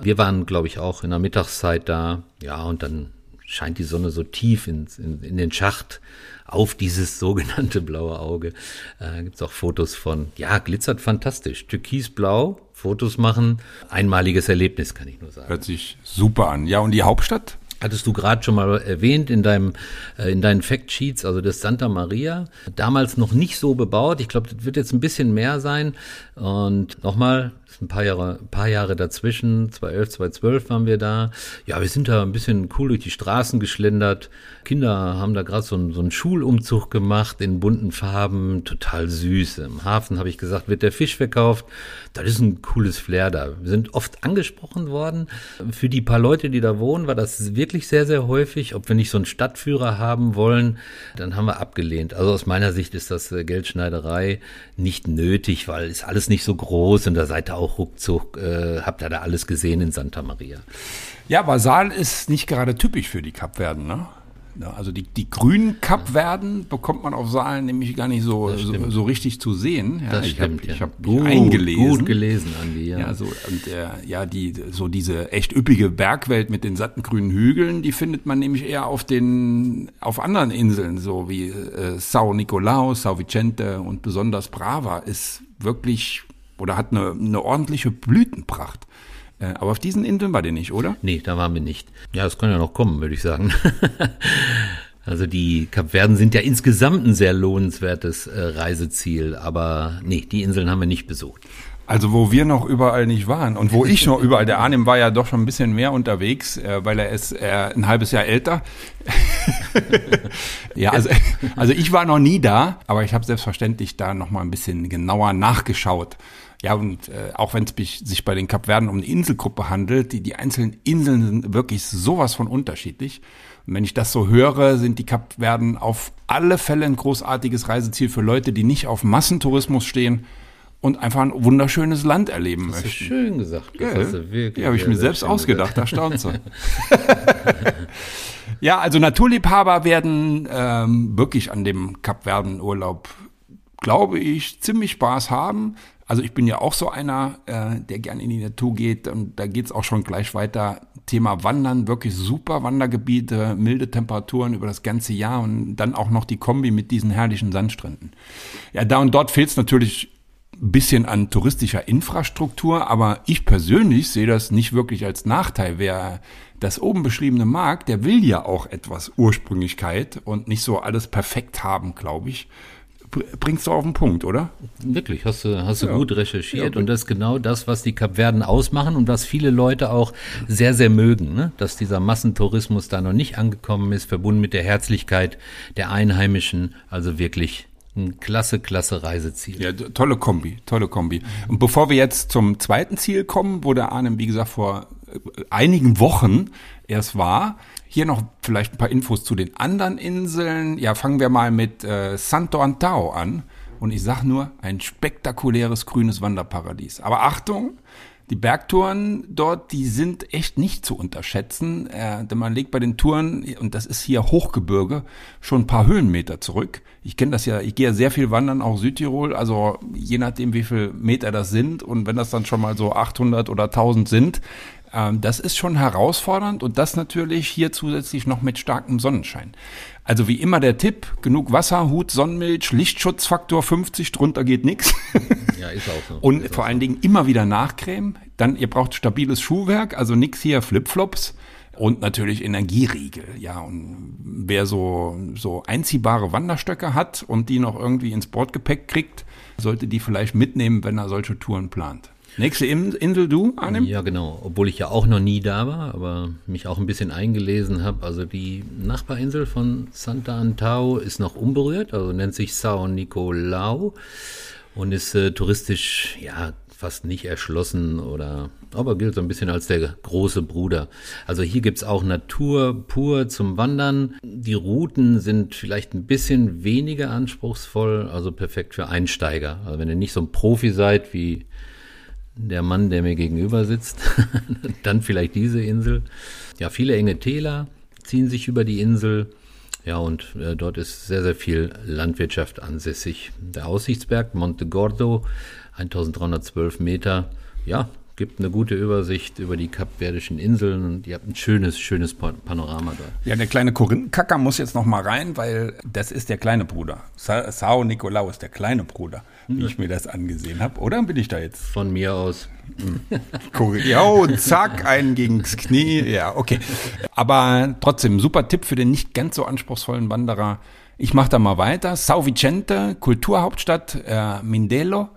C: Wir waren, glaube ich, auch in der Mittagszeit da. Ja, und dann scheint die Sonne so tief in, in, in den Schacht auf dieses sogenannte blaue Auge. Äh, Gibt auch Fotos von, ja, glitzert fantastisch. Türkisblau, Fotos machen, einmaliges Erlebnis, kann ich nur sagen.
B: Hört sich super an. Ja, und die Hauptstadt?
C: Hattest du gerade schon mal erwähnt in deinem äh, in deinen Factsheets, also das Santa Maria, damals noch nicht so bebaut. Ich glaube, das wird jetzt ein bisschen mehr sein. Und nochmal, ein paar Jahre, ein paar Jahre dazwischen, 2011, 2012 waren wir da. Ja, wir sind da ein bisschen cool durch die Straßen geschlendert. Kinder haben da gerade so, so einen Schulumzug gemacht in bunten Farben, total süß. Im Hafen habe ich gesagt, wird der Fisch verkauft. Das ist ein cooles Flair da. Wir sind oft angesprochen worden. Für die paar Leute, die da wohnen, war das wirklich sehr, sehr häufig. Ob wir nicht so einen Stadtführer haben wollen, dann haben wir abgelehnt. Also aus meiner Sicht ist das äh, Geldschneiderei nicht nötig, weil ist alles nicht so groß und da seid ihr auch ruckzuck, äh, habt ihr da alles gesehen in Santa Maria.
B: Ja, Basal ist nicht gerade typisch für die Kapverden, ne? Also die, die grünen Kapverden bekommt man auf Saalen nämlich gar nicht so, so, so, richtig zu sehen.
C: Ja, das ich stimmt,
B: hab, ja. Ich habe gut, eingelesen.
C: Gut gelesen, Andi, ja.
B: Ja, so, und, äh, ja die, so diese echt üppige Bergwelt mit den satten grünen Hügeln, die findet man nämlich eher auf den, auf anderen Inseln, so wie äh, Sao Nicolao, Sao Vicente und besonders Brava ist wirklich oder hat eine, eine ordentliche Blütenpracht. Äh, aber auf diesen Inseln war der nicht, oder?
C: Nee, da waren wir nicht. Ja, das kann ja noch kommen, würde ich sagen. also die Kapverden sind ja insgesamt ein sehr lohnenswertes äh, Reiseziel, aber nee, die Inseln haben wir nicht besucht.
B: Also wo wir noch überall nicht waren und wo ich noch überall, der Arnim war ja doch schon ein bisschen mehr unterwegs, äh, weil er ist ein halbes Jahr älter. ja, also, also ich war noch nie da, aber ich habe selbstverständlich da noch mal ein bisschen genauer nachgeschaut. Ja, und äh, auch wenn es sich bei den Kapverden um eine Inselgruppe handelt, die, die einzelnen Inseln sind wirklich sowas von unterschiedlich. Und wenn ich das so höre, sind die Kapverden auf alle Fälle ein großartiges Reiseziel für Leute, die nicht auf Massentourismus stehen und einfach ein wunderschönes Land erleben das möchten.
C: schön gesagt.
B: Das ja, ja habe ich mir selbst ausgedacht, da staunt so. ja, also Naturliebhaber werden ähm, wirklich an dem Kapverden-Urlaub, glaube ich, ziemlich Spaß haben. Also ich bin ja auch so einer, äh, der gerne in die Natur geht und da geht's auch schon gleich weiter. Thema Wandern, wirklich super Wandergebiete, milde Temperaturen über das ganze Jahr und dann auch noch die Kombi mit diesen herrlichen Sandstränden. Ja, da und dort fehlt's natürlich ein bisschen an touristischer Infrastruktur, aber ich persönlich sehe das nicht wirklich als Nachteil. Wer das oben beschriebene mag, der will ja auch etwas Ursprünglichkeit und nicht so alles perfekt haben, glaube ich bringst du auf den Punkt, oder?
C: Wirklich, hast du, hast du ja. gut recherchiert ja. und das ist genau das, was die Kapverden ausmachen und was viele Leute auch sehr, sehr mögen, ne? dass dieser Massentourismus da noch nicht angekommen ist, verbunden mit der Herzlichkeit der Einheimischen, also wirklich ein klasse, klasse Reiseziel.
B: Ja, tolle Kombi, tolle Kombi. Und bevor wir jetzt zum zweiten Ziel kommen, wo der Arne, wie gesagt, vor einigen Wochen erst war. Hier noch vielleicht ein paar Infos zu den anderen Inseln. Ja, fangen wir mal mit äh, Santo Antao an. Und ich sag nur, ein spektakuläres grünes Wanderparadies. Aber Achtung, die Bergtouren dort, die sind echt nicht zu unterschätzen, äh, denn man legt bei den Touren, und das ist hier Hochgebirge, schon ein paar Höhenmeter zurück. Ich kenne das ja, ich gehe ja sehr viel wandern, auch Südtirol, also je nachdem, wie viel Meter das sind und wenn das dann schon mal so 800 oder 1000 sind, ähm, das ist schon herausfordernd und das natürlich hier zusätzlich noch mit starkem Sonnenschein. Also wie immer der Tipp, genug Wasser, Hut, Sonnenmilch, Lichtschutzfaktor 50, drunter geht nichts. Ja, ist auch so. Und vor allen Dingen immer wieder nachcremen. Dann, ihr braucht stabiles Schuhwerk, also nix hier Flipflops. Und natürlich Energieriegel, ja. Und wer so, so einziehbare Wanderstöcke hat und die noch irgendwie ins Bordgepäck kriegt, sollte die vielleicht mitnehmen, wenn er solche Touren plant. Nächste Insel du,
C: Arnim? Ja, genau. Obwohl ich ja auch noch nie da war, aber mich auch ein bisschen eingelesen habe. Also die Nachbarinsel von Santa Antao ist noch unberührt, also nennt sich Sao Nicolau und ist äh, touristisch ja fast nicht erschlossen oder aber gilt so ein bisschen als der große Bruder. Also hier gibt's auch Natur pur zum Wandern. Die Routen sind vielleicht ein bisschen weniger anspruchsvoll, also perfekt für Einsteiger. Also wenn ihr nicht so ein Profi seid wie der Mann, der mir gegenüber sitzt, dann vielleicht diese Insel. Ja, viele enge Täler ziehen sich über die Insel. Ja, und äh, dort ist sehr, sehr viel Landwirtschaft ansässig. Der Aussichtsberg Monte Gordo, 1312 Meter. Ja, gibt eine gute Übersicht über die kapverdischen Inseln und ihr habt ein schönes, schönes Panorama da.
B: Ja, der kleine Korinthenkacker muss jetzt noch mal rein, weil das ist der kleine Bruder. Sa Sao Nikolaus ist der kleine Bruder, wie hm. ich mir das angesehen habe. Oder bin ich da jetzt?
C: Von mir aus.
B: ja, und zack, einen gegens Knie. Ja, okay. Aber trotzdem, super Tipp für den nicht ganz so anspruchsvollen Wanderer. Ich mache da mal weiter. Sao Vicente, Kulturhauptstadt äh, Mindelo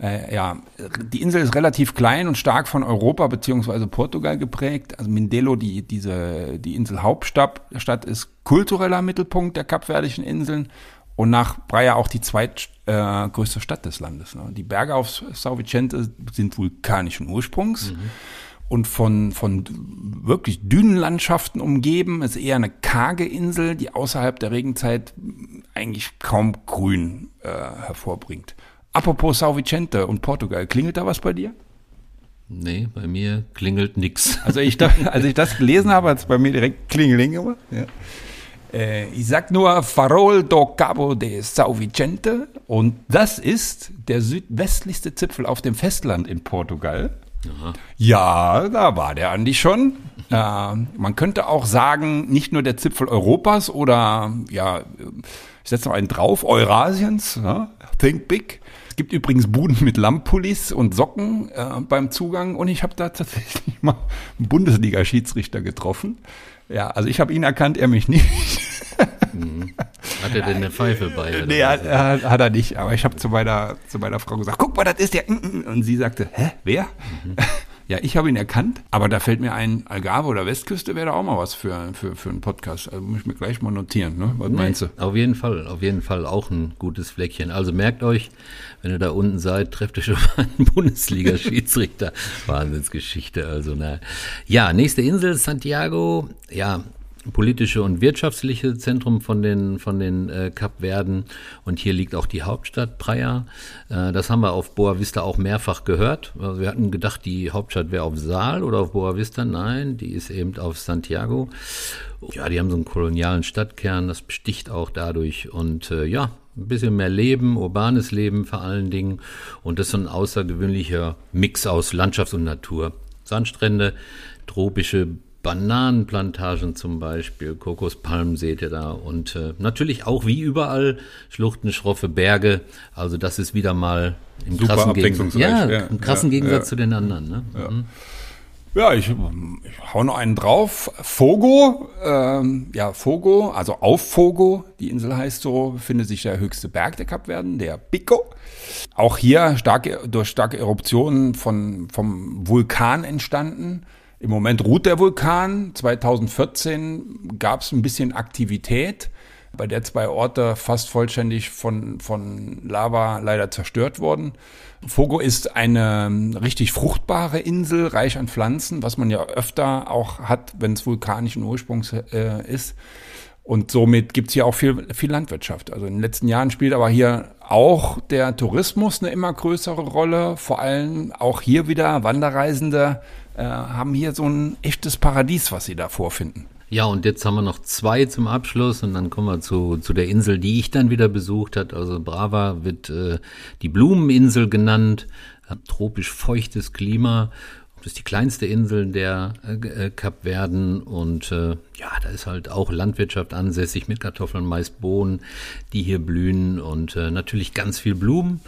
B: äh, ja, die Insel ist relativ klein und stark von Europa beziehungsweise Portugal geprägt. Also Mindelo, die, diese, die Inselhauptstadt, Stadt ist kultureller Mittelpunkt der kapverdischen Inseln und nach Praia auch die zweitgrößte äh, Stadt des Landes. Ne? Die Berge auf São Vicente sind vulkanischen Ursprungs. Mhm. Und von, von wirklich Dünenlandschaften umgeben, ist eher eine karge Insel, die außerhalb der Regenzeit eigentlich kaum Grün äh, hervorbringt. Apropos Sao Vicente und Portugal, klingelt da was bei dir?
C: Nee, bei mir klingelt nix.
B: Also ich, als ich das gelesen habe, hat es bei mir direkt Klingeling gemacht. Ja. Äh, ich sag nur Farol do Cabo de Sao Vicente und das ist der südwestlichste Zipfel auf dem Festland in Portugal. Aha. Ja, da war der Andi schon. äh, man könnte auch sagen, nicht nur der Zipfel Europas oder ja, ich setze noch einen drauf, Eurasiens, ja, Think Big. Es gibt übrigens Buden mit Lamppullis und Socken äh, beim Zugang und ich habe da tatsächlich mal einen Bundesliga-Schiedsrichter getroffen. Ja, also ich habe ihn erkannt, er mich nicht.
C: Mhm. Hat er denn eine Pfeife bei?
B: Nee, hat, hat, hat, er nicht. Aber ich habe zu meiner, zu meiner Frau gesagt, guck mal, das ist der. Und sie sagte, hä, wer? Mhm. Ja, ich habe ihn erkannt, aber da fällt mir ein, Algarve oder Westküste wäre da auch mal was für, für, für einen Podcast. Also muss ich mir gleich mal notieren, ne? Was nee, meinst du?
C: Auf jeden Fall, auf jeden Fall auch ein gutes Fleckchen. Also merkt euch, wenn ihr da unten seid, trefft ihr schon mal einen Bundesliga-Schiedsrichter. Wahnsinnsgeschichte, also na. Ja, nächste Insel, Santiago. Ja, politische und wirtschaftliche Zentrum von den, von den äh, Kapverden. Und hier liegt auch die Hauptstadt Praia. Äh, das haben wir auf Boa Vista auch mehrfach gehört. Also wir hatten gedacht, die Hauptstadt wäre auf Saal oder auf Boa Vista. Nein, die ist eben auf Santiago. Ja, die haben so einen kolonialen Stadtkern, das besticht auch dadurch. Und äh, ja, ein bisschen mehr Leben, urbanes Leben vor allen Dingen. Und das ist so ein außergewöhnlicher Mix aus Landschafts und Natur. Sandstrände, tropische Bananenplantagen zum Beispiel, Kokospalmen seht ihr da und äh, natürlich auch wie überall Schluchten, schroffe Berge. Also das ist wieder mal im Super krassen, Gegensatz, ja, ja, im krassen ja, Gegensatz zu den anderen. Ne?
B: Ja. Mhm. Ja, ich, ich hau noch einen drauf. Fogo, ähm, ja, Fogo, also auf Fogo, die Insel heißt so, befindet sich der höchste Berg der Kapverden, der Pico. Auch hier starke, durch starke Eruptionen von, vom Vulkan entstanden. Im Moment ruht der Vulkan. 2014 gab es ein bisschen Aktivität. bei der zwei Orte fast vollständig von, von Lava leider zerstört wurden. Fogo ist eine ähm, richtig fruchtbare Insel, reich an Pflanzen, was man ja öfter auch hat, wenn es vulkanischen Ursprungs äh, ist. Und somit gibt's hier auch viel, viel Landwirtschaft. Also in den letzten Jahren spielt aber hier auch der Tourismus eine immer größere Rolle. Vor allem auch hier wieder Wanderreisende haben hier so ein echtes Paradies, was sie da vorfinden.
C: Ja, und jetzt haben wir noch zwei zum Abschluss und dann kommen wir zu, zu der Insel, die ich dann wieder besucht hat. Also Brava wird äh, die Blumeninsel genannt, tropisch feuchtes Klima. Das ist die kleinste Insel der äh, Kapverden und äh, ja, da ist halt auch Landwirtschaft ansässig mit Kartoffeln, Mais, Bohnen, die hier blühen und äh, natürlich ganz viel Blumen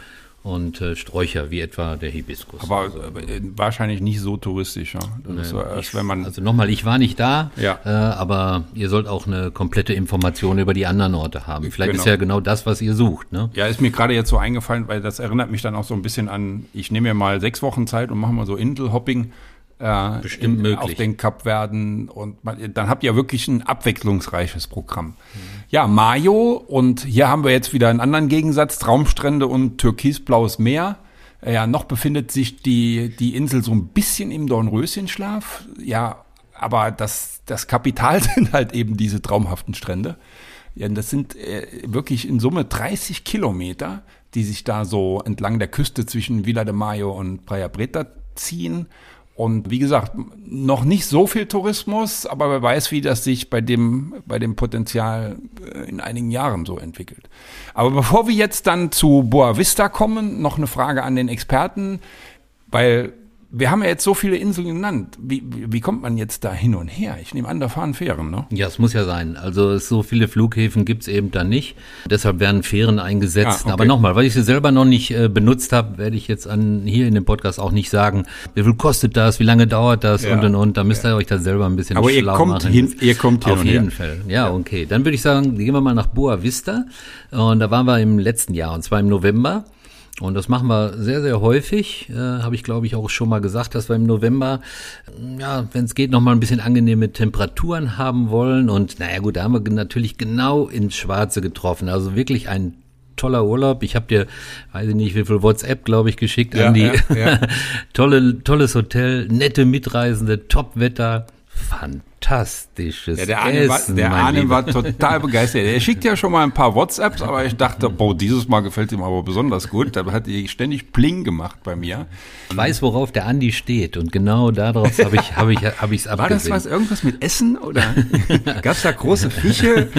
C: und äh, Sträucher wie etwa der Hibiskus.
B: Aber also, äh, wahrscheinlich nicht so touristisch. Ja?
C: Das so, ich, wenn man also nochmal, ich war nicht da,
B: ja.
C: äh, aber ihr sollt auch eine komplette Information über die anderen Orte haben. Vielleicht genau. ist ja genau das, was ihr sucht. Ne?
B: Ja, ist mir gerade jetzt so eingefallen, weil das erinnert mich dann auch so ein bisschen an, ich nehme mir mal sechs Wochen Zeit und mache mal so Inselhopping
C: äh, Bestimmt in, möglich.
B: auf den Kapverden und man, dann habt ihr wirklich ein abwechslungsreiches Programm. Mhm. Ja, Mayo und hier haben wir jetzt wieder einen anderen Gegensatz, Traumstrände und türkisblaues Meer. Ja, noch befindet sich die, die Insel so ein bisschen im Dornröschenschlaf. Ja, aber das, das Kapital sind halt eben diese traumhaften Strände. Ja, das sind äh, wirklich in Summe 30 Kilometer, die sich da so entlang der Küste zwischen Villa de Mayo und Praia Breta ziehen. Und wie gesagt, noch nicht so viel Tourismus, aber wer weiß, wie das sich bei dem, bei dem Potenzial äh, in einigen Jahren so entwickelt. Aber bevor wir jetzt dann zu Boa Vista kommen, noch eine Frage an den Experten, weil wir haben ja jetzt so viele Inseln genannt. Wie, wie, wie, kommt man jetzt da hin und her? Ich nehme an, da fahren Fähren, ne?
C: Ja, es muss ja sein. Also so viele Flughäfen gibt's eben da nicht. Deshalb werden Fähren eingesetzt. Ah, okay. Aber nochmal, weil ich sie selber noch nicht äh, benutzt habe, werde ich jetzt an, hier in dem Podcast auch nicht sagen, wie viel kostet das, wie lange dauert das ja. und und und. Da müsst ihr ja. euch da selber ein bisschen
B: Aber schlau ihr kommt
C: machen.
B: Hin, ihr kommt
C: hin Auf jeden Fall. Ja, ja, okay. Dann würde ich sagen, gehen wir mal nach Boa Vista. Und da waren wir im letzten Jahr, und zwar im November. Und das machen wir sehr, sehr häufig. Äh, Habe ich, glaube ich, auch schon mal gesagt, dass wir im November, ja, wenn es geht, noch mal ein bisschen angenehme Temperaturen haben wollen. Und naja gut, da haben wir natürlich genau ins Schwarze getroffen. Also wirklich ein toller Urlaub. Ich habe dir, weiß ich nicht, wie viel WhatsApp, glaube ich, geschickt ja, an die. Ja, ja. Tolle, tolles Hotel, nette Mitreisende, Top-Wetter. Fantastisches
B: ja, der Arne, Essen, war, der Arne war total begeistert. Er schickt ja schon mal ein paar WhatsApps, aber ich dachte, boah, dieses Mal gefällt ihm aber besonders gut. Da hat er ständig Pling gemacht bei mir.
C: Ich weiß, worauf der Andi steht und genau darauf habe ich habe ich habe ich es
B: War das was irgendwas mit Essen oder gab's da große Fische?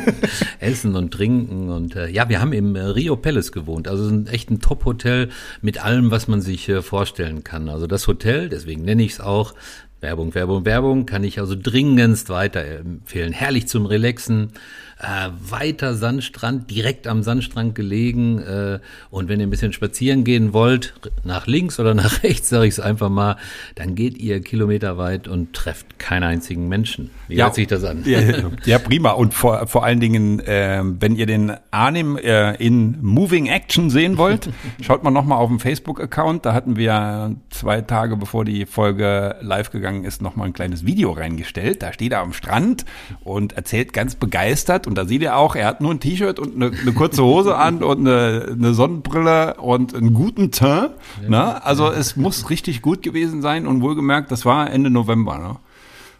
C: Essen und Trinken und äh, ja, wir haben im äh, Rio Palace gewohnt, also ein echt ein Top Hotel mit allem, was man sich äh, vorstellen kann. Also das Hotel, deswegen nenne ich es auch Werbung, Werbung, Werbung kann ich also dringendst weiterempfehlen. Herrlich zum Relaxen, äh, weiter Sandstrand, direkt am Sandstrand gelegen. Äh, und wenn ihr ein bisschen spazieren gehen wollt, nach links oder nach rechts, sage ich es einfach mal, dann geht ihr kilometerweit und trefft keinen einzigen Menschen. Wie ja, hört sich das an?
B: Ja, ja prima. Und vor, vor allen Dingen, äh, wenn ihr den Arnim äh, in Moving Action sehen wollt, schaut mal nochmal auf dem Facebook-Account. Da hatten wir zwei Tage bevor die Folge live gegangen ist, nochmal ein kleines Video reingestellt. Da steht er am Strand und erzählt ganz begeistert und da seht ihr auch, er hat nur ein T-Shirt und eine, eine, kurze Hose an und eine, eine, Sonnenbrille und einen guten Teint. Ne? Also es muss richtig gut gewesen sein und wohlgemerkt, das war Ende November. Ne?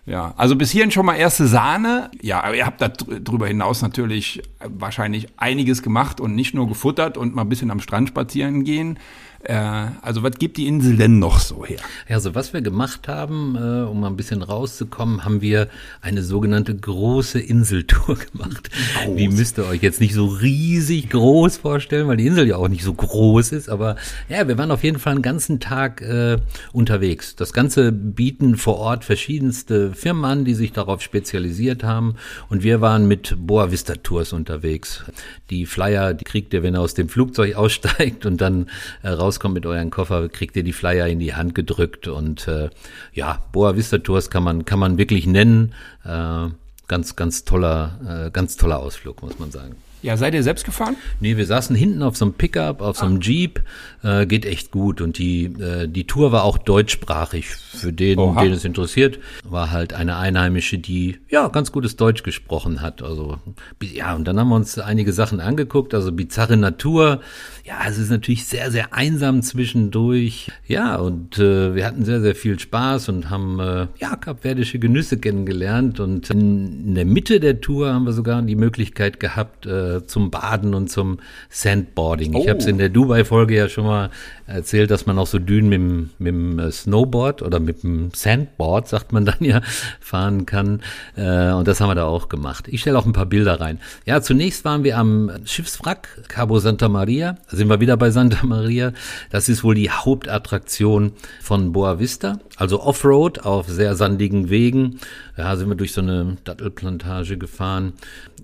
B: Ja, also bis hierhin schon mal erste Sahne. Ja, aber ihr habt darüber hinaus natürlich wahrscheinlich einiges gemacht und nicht nur gefuttert und mal ein bisschen am Strand spazieren gehen. Äh, also was gibt die Insel denn noch so her?
C: Ja, also was wir gemacht haben, äh, um mal ein bisschen rauszukommen, haben wir eine sogenannte große Inseltour gemacht. Groß. Die müsst ihr euch jetzt nicht so riesig groß vorstellen, weil die Insel ja auch nicht so groß ist. Aber ja, wir waren auf jeden Fall einen ganzen Tag äh, unterwegs. Das Ganze bieten vor Ort verschiedenste Firmen an, die sich darauf spezialisiert haben. Und wir waren mit Boa Vista Tours unterwegs. Die Flyer, die kriegt ihr, wenn ihr aus dem Flugzeug aussteigt und dann äh, raus rauskommt mit euren Koffer, kriegt ihr die Flyer in die Hand gedrückt und äh, ja, Boa Vista Tours kann man kann man wirklich nennen. Äh, ganz ganz toller äh, ganz toller Ausflug muss man sagen.
B: Ja, seid ihr selbst gefahren?
C: Nee, wir saßen hinten auf so einem Pickup, auf so einem Jeep. Äh, geht echt gut. Und die, äh, die Tour war auch deutschsprachig. Für den,
B: Oha.
C: den es interessiert, war halt eine Einheimische, die ja ganz gutes Deutsch gesprochen hat. Also ja, und dann haben wir uns einige Sachen angeguckt. Also bizarre Natur. Ja, es ist natürlich sehr, sehr einsam zwischendurch. Ja, und äh, wir hatten sehr, sehr viel Spaß und haben äh, ja kapverdische Genüsse kennengelernt. Und in, in der Mitte der Tour haben wir sogar die Möglichkeit gehabt äh, zum Baden und zum Sandboarding. Ich
B: Oh.
C: habe es in der Dubai-Folge ja schon mal erzählt, dass man auch so Dünen mit, dem- mit dem äh, Snowboard oder mit dem Sandboard, sagt man dann ja, fahren kann. Äh, und das haben wir da auch gemacht. Ich stelle auch ein paar Bilder rein. Ja, zunächst waren wir am Schiffswrack Cabo Santa Maria. Da sind wir wieder bei Santa Maria. Das ist wohl die Hauptattraktion von Boa Vista. Also Offroad auf sehr sandigen Wegen. Ja, sind wir durch so eine Dattelplantage gefahren,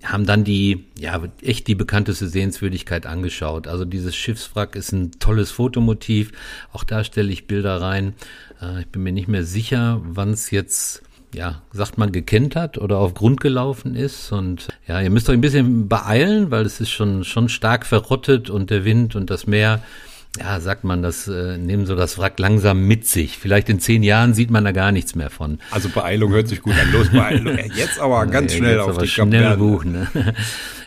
C: haben dann die, ja, echt die bekannteste Sehenswürdigkeit angeschaut. Also dieses Schiffswrack ist ein tolles Fotomotiv. Auch da stelle ich Bilder rein. Äh, ich bin mir nicht mehr sicher, wann es jetzt ja, sagt man, gekennt hat oder auf Grund gelaufen ist. Und ja, ihr müsst euch ein bisschen beeilen, weil es ist schon, schon stark verrottet und der Wind und das Meer, ja, sagt man, das äh, nehmen so das Wrack langsam mit sich. Vielleicht in zehn Jahren sieht man da gar nichts mehr von.
B: Also Beeilung hört sich gut an. Los, Beeilung. Jetzt aber ganz
C: Ja,
B: schnell auf
C: aber
B: die
C: schnell
B: Kapverden.
C: buchen. Ne?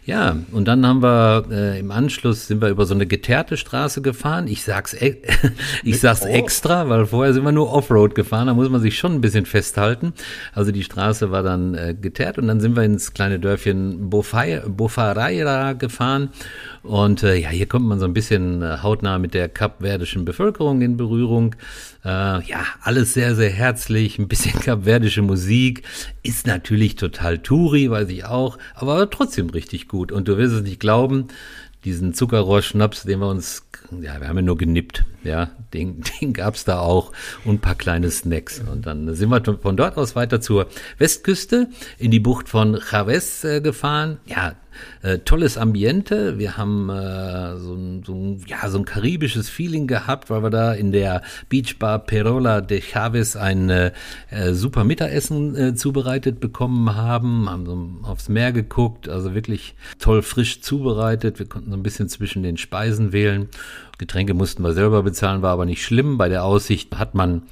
C: Ja, und dann haben wir äh, im Anschluss sind wir über so eine geteerte Straße gefahren. Ich sag's, e ich sag's extra, weil vorher sind wir nur Offroad gefahren. Da muss man sich schon ein bisschen festhalten. Also die Straße war dann äh, geteert und dann sind wir ins kleine Dörfchen Bofareira gefahren. Und äh, ja, hier kommt man so ein bisschen äh, hautnah mit der kapverdischen Bevölkerung in Berührung. Äh, ja, alles sehr, sehr herzlich, ein bisschen kapverdische Musik. Ist natürlich total Touri, weiß ich auch, aber trotzdem richtig gut. Und du wirst es nicht glauben, diesen Zuckerrohrschnaps, den wir uns, ja, wir haben ja nur genippt, ja, den, den gab's da auch und ein paar kleine Snacks. Und dann sind wir von dort aus weiter zur Westküste in die Bucht von Chaves äh, gefahren. Ja, äh, tolles Ambiente. Wir haben äh, so, ein, so, ja, so ein karibisches Feeling gehabt, weil wir da in der Beachbar Perola de Chaves ein äh, äh, super Mittagessen äh, zubereitet bekommen haben, haben so aufs Meer geguckt, also wirklich toll frisch zubereitet. Wir konnten so ein bisschen zwischen den Speisen wählen. Getränke mussten wir selber bezahlen, war aber nicht schlimm. Bei der Aussicht hat man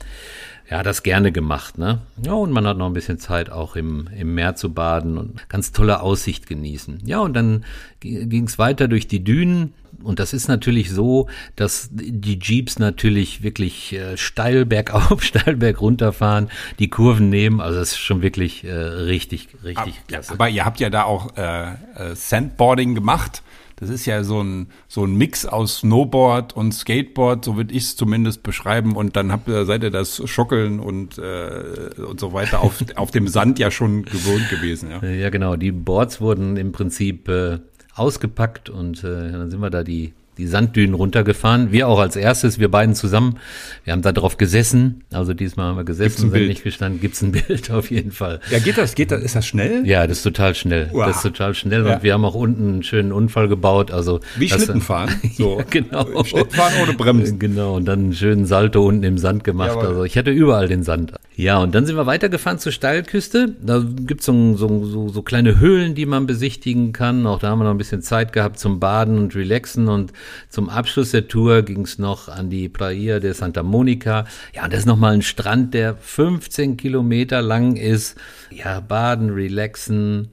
C: ja, das gerne gemacht, ne? Ja, und man hat noch ein bisschen Zeit auch im, im Meer zu baden und ganz tolle Aussicht genießen. Ja, und dann ging es weiter durch die Dünen. Und das ist natürlich so, dass die Jeeps natürlich wirklich äh, steil bergauf, steil berg runterfahren, die Kurven nehmen. Also das ist schon wirklich äh, richtig, richtig
B: Ja,
C: klasse.
B: aber ihr habt ja da auch äh, äh, Sandboarding gemacht. Das ist ja so ein, so ein Mix aus Snowboard und Skateboard, so würde ich es zumindest beschreiben. Und dann habt ihr, seid ihr das Schockeln und, äh, und so weiter auf, auf dem Sand ja schon gewohnt gewesen. Ja.
C: Ja, genau. Die Boards wurden im Prinzip äh, ausgepackt und äh, dann sind wir da die, die Sanddünen runtergefahren. Wir auch als erstes, wir beiden zusammen. Wir haben da drauf gesessen. Also diesmal haben wir gesessen, sind
B: Bild?
C: nicht gestanden. Gibt's ein Bild auf jeden Fall.
B: ja, geht das, geht das, ist das schnell?
C: Ja, das ist total schnell.
B: Uah.
C: Das ist total schnell.
B: Ja.
C: Und wir haben auch unten einen schönen Unfall gebaut. Also
B: Wie
C: das-
B: Schlittenfahren? So.
C: ja, genau.
B: Schlittenfahren ohne Bremsen.
C: Genau, und dann einen schönen Salto unten im Sand gemacht.
B: Jawohl.
C: Also ich hatte überall den Sand. Ja, und dann sind wir weitergefahren zur Steilküste. Da gibt's so, so, so, so kleine Höhlen, die man besichtigen kann. Auch da haben wir noch ein bisschen Zeit gehabt zum Baden und Relaxen. Und zum Abschluss der Tour ging's noch an die Praia de Santa Monica. Ja, und das ist nochmal ein Strand, der 15 Kilometer lang ist. Ja, baden, relaxen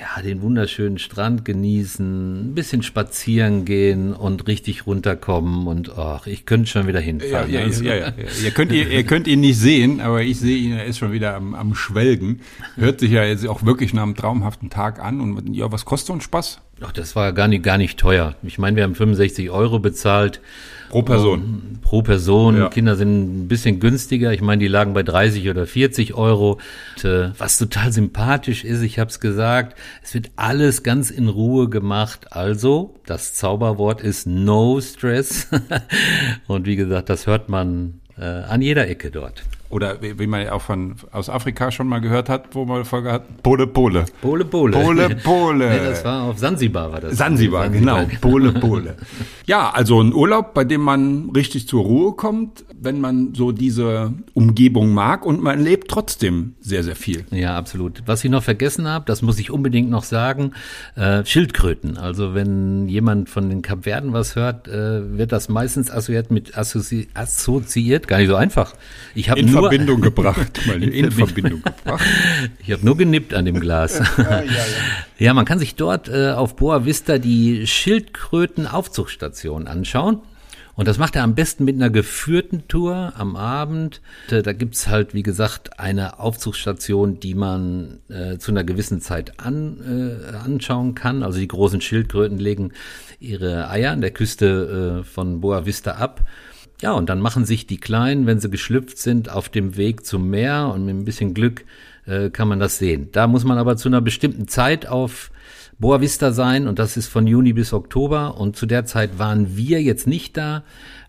C: ja, den wunderschönen Strand genießen, ein bisschen spazieren gehen und richtig runterkommen und ach, ich könnte schon wieder
B: Ja,
C: hinfahren.
B: ja,
C: Also,
B: ja, ja, ja. Ihr, könnt, ihr, ihr könnt ihn nicht sehen, aber ich sehe ihn, er ist schon wieder am, am Schwelgen. Hört sich ja jetzt auch wirklich nach einem traumhaften Tag an. Und ja, was kostet so ein Spaß?
C: Ach, das war gar nicht, gar nicht teuer. Ich meine, wir haben 65 Euro bezahlt.
B: Pro Person.
C: Pro Person.
B: Ja.
C: Kinder sind ein bisschen günstiger. Ich meine, die lagen bei 30 oder 40 Euro. Und, äh, was total sympathisch ist, ich habe es gesagt, es wird alles ganz in Ruhe gemacht. Also, das Zauberwort ist No Stress. Und wie gesagt, das hört man äh, an jeder Ecke dort.
B: Oder wie, wie man ja auch von aus Afrika schon mal gehört hat, wo man Folge hat, Pole Pole.
C: Pole Pole.
B: Pole Pole.
C: nee, das war auf Sansibar war das.
B: Zanzibar, genau. Pole Pole. ja, also ein Urlaub, bei dem man richtig zur Ruhe kommt, wenn man so diese Umgebung mag und man lebt trotzdem sehr, sehr viel.
C: Ja, absolut. Was ich noch vergessen habe, das muss ich unbedingt noch sagen, äh, Schildkröten. Also wenn jemand von den Kapverden was hört, äh, wird das meistens assoziiert mit assozi assoziiert, gar nicht so einfach. Ich habe
B: Verbindung gebracht. Mal in,
C: In
B: Verbindung gebracht.
C: ich habe nur genippt an dem Glas. ja, man kann sich dort äh, auf Boa Vista die Schildkröten-Aufzuchtstation anschauen. Und das macht er am besten mit einer geführten Tour am Abend. Äh, Da gibt's halt, wie gesagt, eine Aufzugsstation, die man äh, zu einer gewissen Zeit an, äh, anschauen kann. Also die großen Schildkröten legen ihre Eier an der Küste äh, von Boa Vista ab. Ja, und dann machen sich die Kleinen, wenn sie geschlüpft sind, auf dem Weg zum Meer und mit ein bisschen Glück äh, kann man das sehen. Da muss man aber zu einer bestimmten Zeit auf Boa Vista sein und das ist von Juni bis Oktober und zu der Zeit waren wir jetzt nicht da,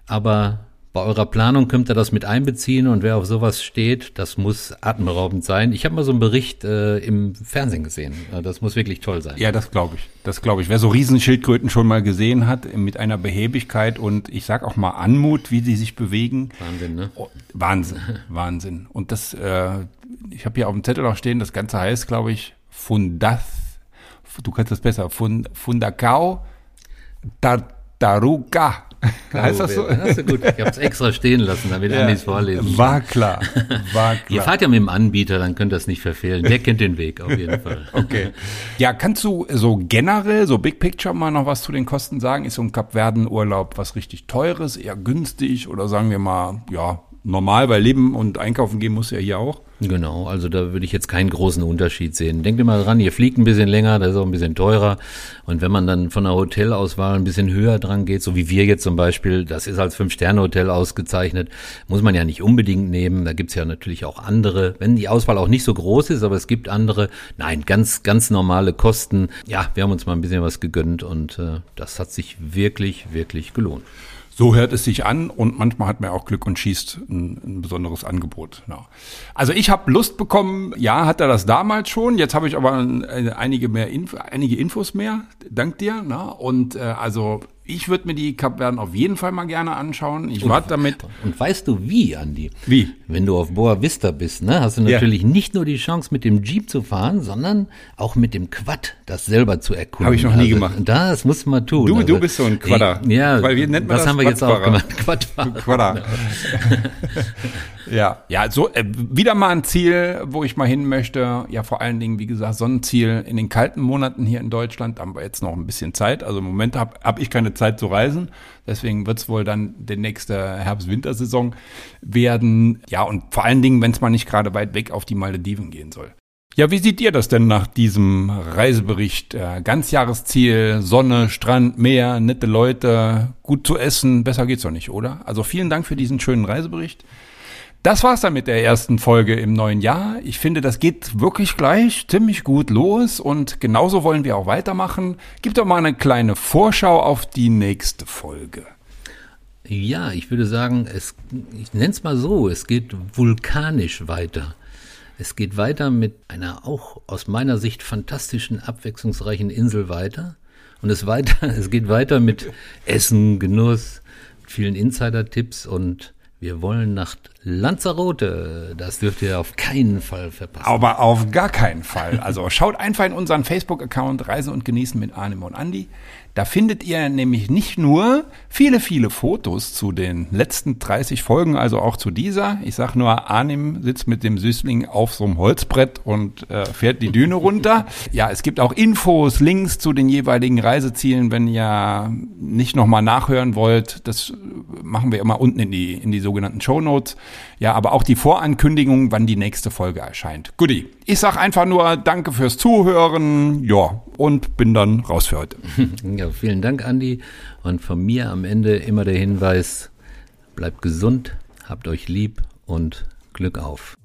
C: aber bei eurer Planung könnt ihr das mit einbeziehen und wer auf sowas steht, das muss atemberaubend sein. Ich habe mal so einen Bericht äh, im Fernsehen gesehen. Äh, Das muss wirklich toll sein.
B: Ja, das glaube ich. Das glaube ich. Wer so Riesenschildkröten schon mal gesehen hat, mit einer Behäbigkeit und ich sag auch mal Anmut, wie sie sich bewegen.
C: Wahnsinn, ne?
B: Oh, Wahnsinn, Wahnsinn. Und das, äh, ich habe hier auf dem Zettel auch stehen, das Ganze heißt, glaube ich, Fundas, du kannst das besser, Fund, Fundacao Tartaruga. heißt das so?
C: Hast du gut. Ich habe es extra stehen lassen, damit ja. Andis vorlesen.
B: War klar, war klar.
C: Ihr fahrt ja mit dem Anbieter, dann könnt ihr es nicht verfehlen. Der kennt den Weg auf jeden Fall.
B: Okay. Ja, kannst du so generell, so Big Picture mal noch was zu den Kosten sagen? Ist so ein Kapverden-Urlaub was richtig teures, eher günstig oder sagen wir mal, ja, normal, weil Leben und Einkaufen gehen muss ja hier auch?
C: Genau, also da würde ich jetzt keinen großen Unterschied sehen. Denkt immer dran, ihr fliegt ein bisschen länger, das ist auch ein bisschen teurer. Und wenn man dann von der Hotelauswahl ein bisschen höher dran geht, so wie wir jetzt zum Beispiel, das ist als Fünf-Sterne-Hotel ausgezeichnet, muss man ja nicht unbedingt nehmen. Da gibt's ja natürlich auch andere, wenn die Auswahl auch nicht so groß ist, aber es gibt andere. Nein, ganz, ganz normale Kosten. Ja, wir haben uns mal ein bisschen was gegönnt und äh, das hat sich wirklich, wirklich gelohnt.
B: So hört es sich an und manchmal hat man auch Glück und schießt ein, ein besonderes Angebot. Ja. Also ich habe Lust bekommen, ja, hat er das damals schon, jetzt habe ich aber äh, einige mehr Info, einige Infos mehr, dank dir. Na? Und äh, also ich würde mir die Kapverden auf jeden Fall mal gerne anschauen. Ich warte damit.
C: Und weißt du wie, Andi?
B: Wie?
C: Wenn du auf Boa Vista bist, ne, hast du
B: Ja.
C: natürlich nicht nur die Chance, mit dem Jeep zu fahren, sondern auch mit dem Quad das selber zu erkunden.
B: Hab ich noch nie
C: also,
B: gemacht.
C: Das muss man tun.
B: Du-
C: also,
B: du bist so ein Quadder.
C: Ja,
B: Weil wie nennt man
C: das,
B: das?
C: haben wir jetzt auch gemacht. Quadfahrer.
B: Quadra. ja, ja, so äh, wieder mal ein Ziel, wo ich mal hin möchte. Ja, vor allen Dingen, wie gesagt, Sonnenziel in den kalten Monaten hier in Deutschland. Haben wir jetzt noch ein bisschen Zeit. Also im Moment habe hab ich keine Zeit zu reisen. Deswegen wird's wohl dann die nächste Herbst-Wintersaison werden. Ja, und vor allen Dingen, wenn es mal nicht gerade weit weg auf die Malediven gehen soll. Ja, wie seht ihr das denn nach diesem Reisebericht? Äh, Ganzjahresziel, Sonne, Strand, Meer, nette Leute, gut zu essen, besser geht's doch nicht, oder? Also vielen Dank für diesen schönen Reisebericht. Das war's dann mit der ersten Folge im neuen Jahr. Ich finde, das geht wirklich gleich ziemlich gut los und genauso wollen wir auch weitermachen. Gib doch mal eine kleine Vorschau auf die nächste Folge.
C: Ja, ich würde sagen, es, ich nenne es mal so, es geht vulkanisch weiter. Es geht weiter mit einer auch aus meiner Sicht fantastischen, abwechslungsreichen Insel weiter. Und es weiter, es geht weiter mit Essen, Genuss, vielen Insider-Tipps und wir wollen nach Lanzarote. Das dürft ihr auf keinen Fall verpassen.
B: Aber auf gar keinen Fall. Also schaut einfach in unseren Facebook-Account Reise und Genießen mit Arnim und Andi. Da findet ihr nämlich nicht nur viele, viele Fotos zu den letzten 30 Folgen, also auch zu dieser. Ich sag nur, Arnim sitzt mit dem Süßling auf so einem Holzbrett und äh, fährt die Düne runter. Ja, es gibt auch Infos, Links zu den jeweiligen Reisezielen, wenn ihr nicht nochmal nachhören wollt. Das machen wir immer unten in die, in die sogenannten Show Notes. Ja, aber auch die Vorankündigung, wann die nächste Folge erscheint. Goodie. Ich sag einfach nur Danke fürs Zuhören. Ja, und bin dann raus für heute.
C: Vielen Dank, Andi. Und von mir am Ende immer der Hinweis, bleibt gesund, habt euch lieb und Glück auf.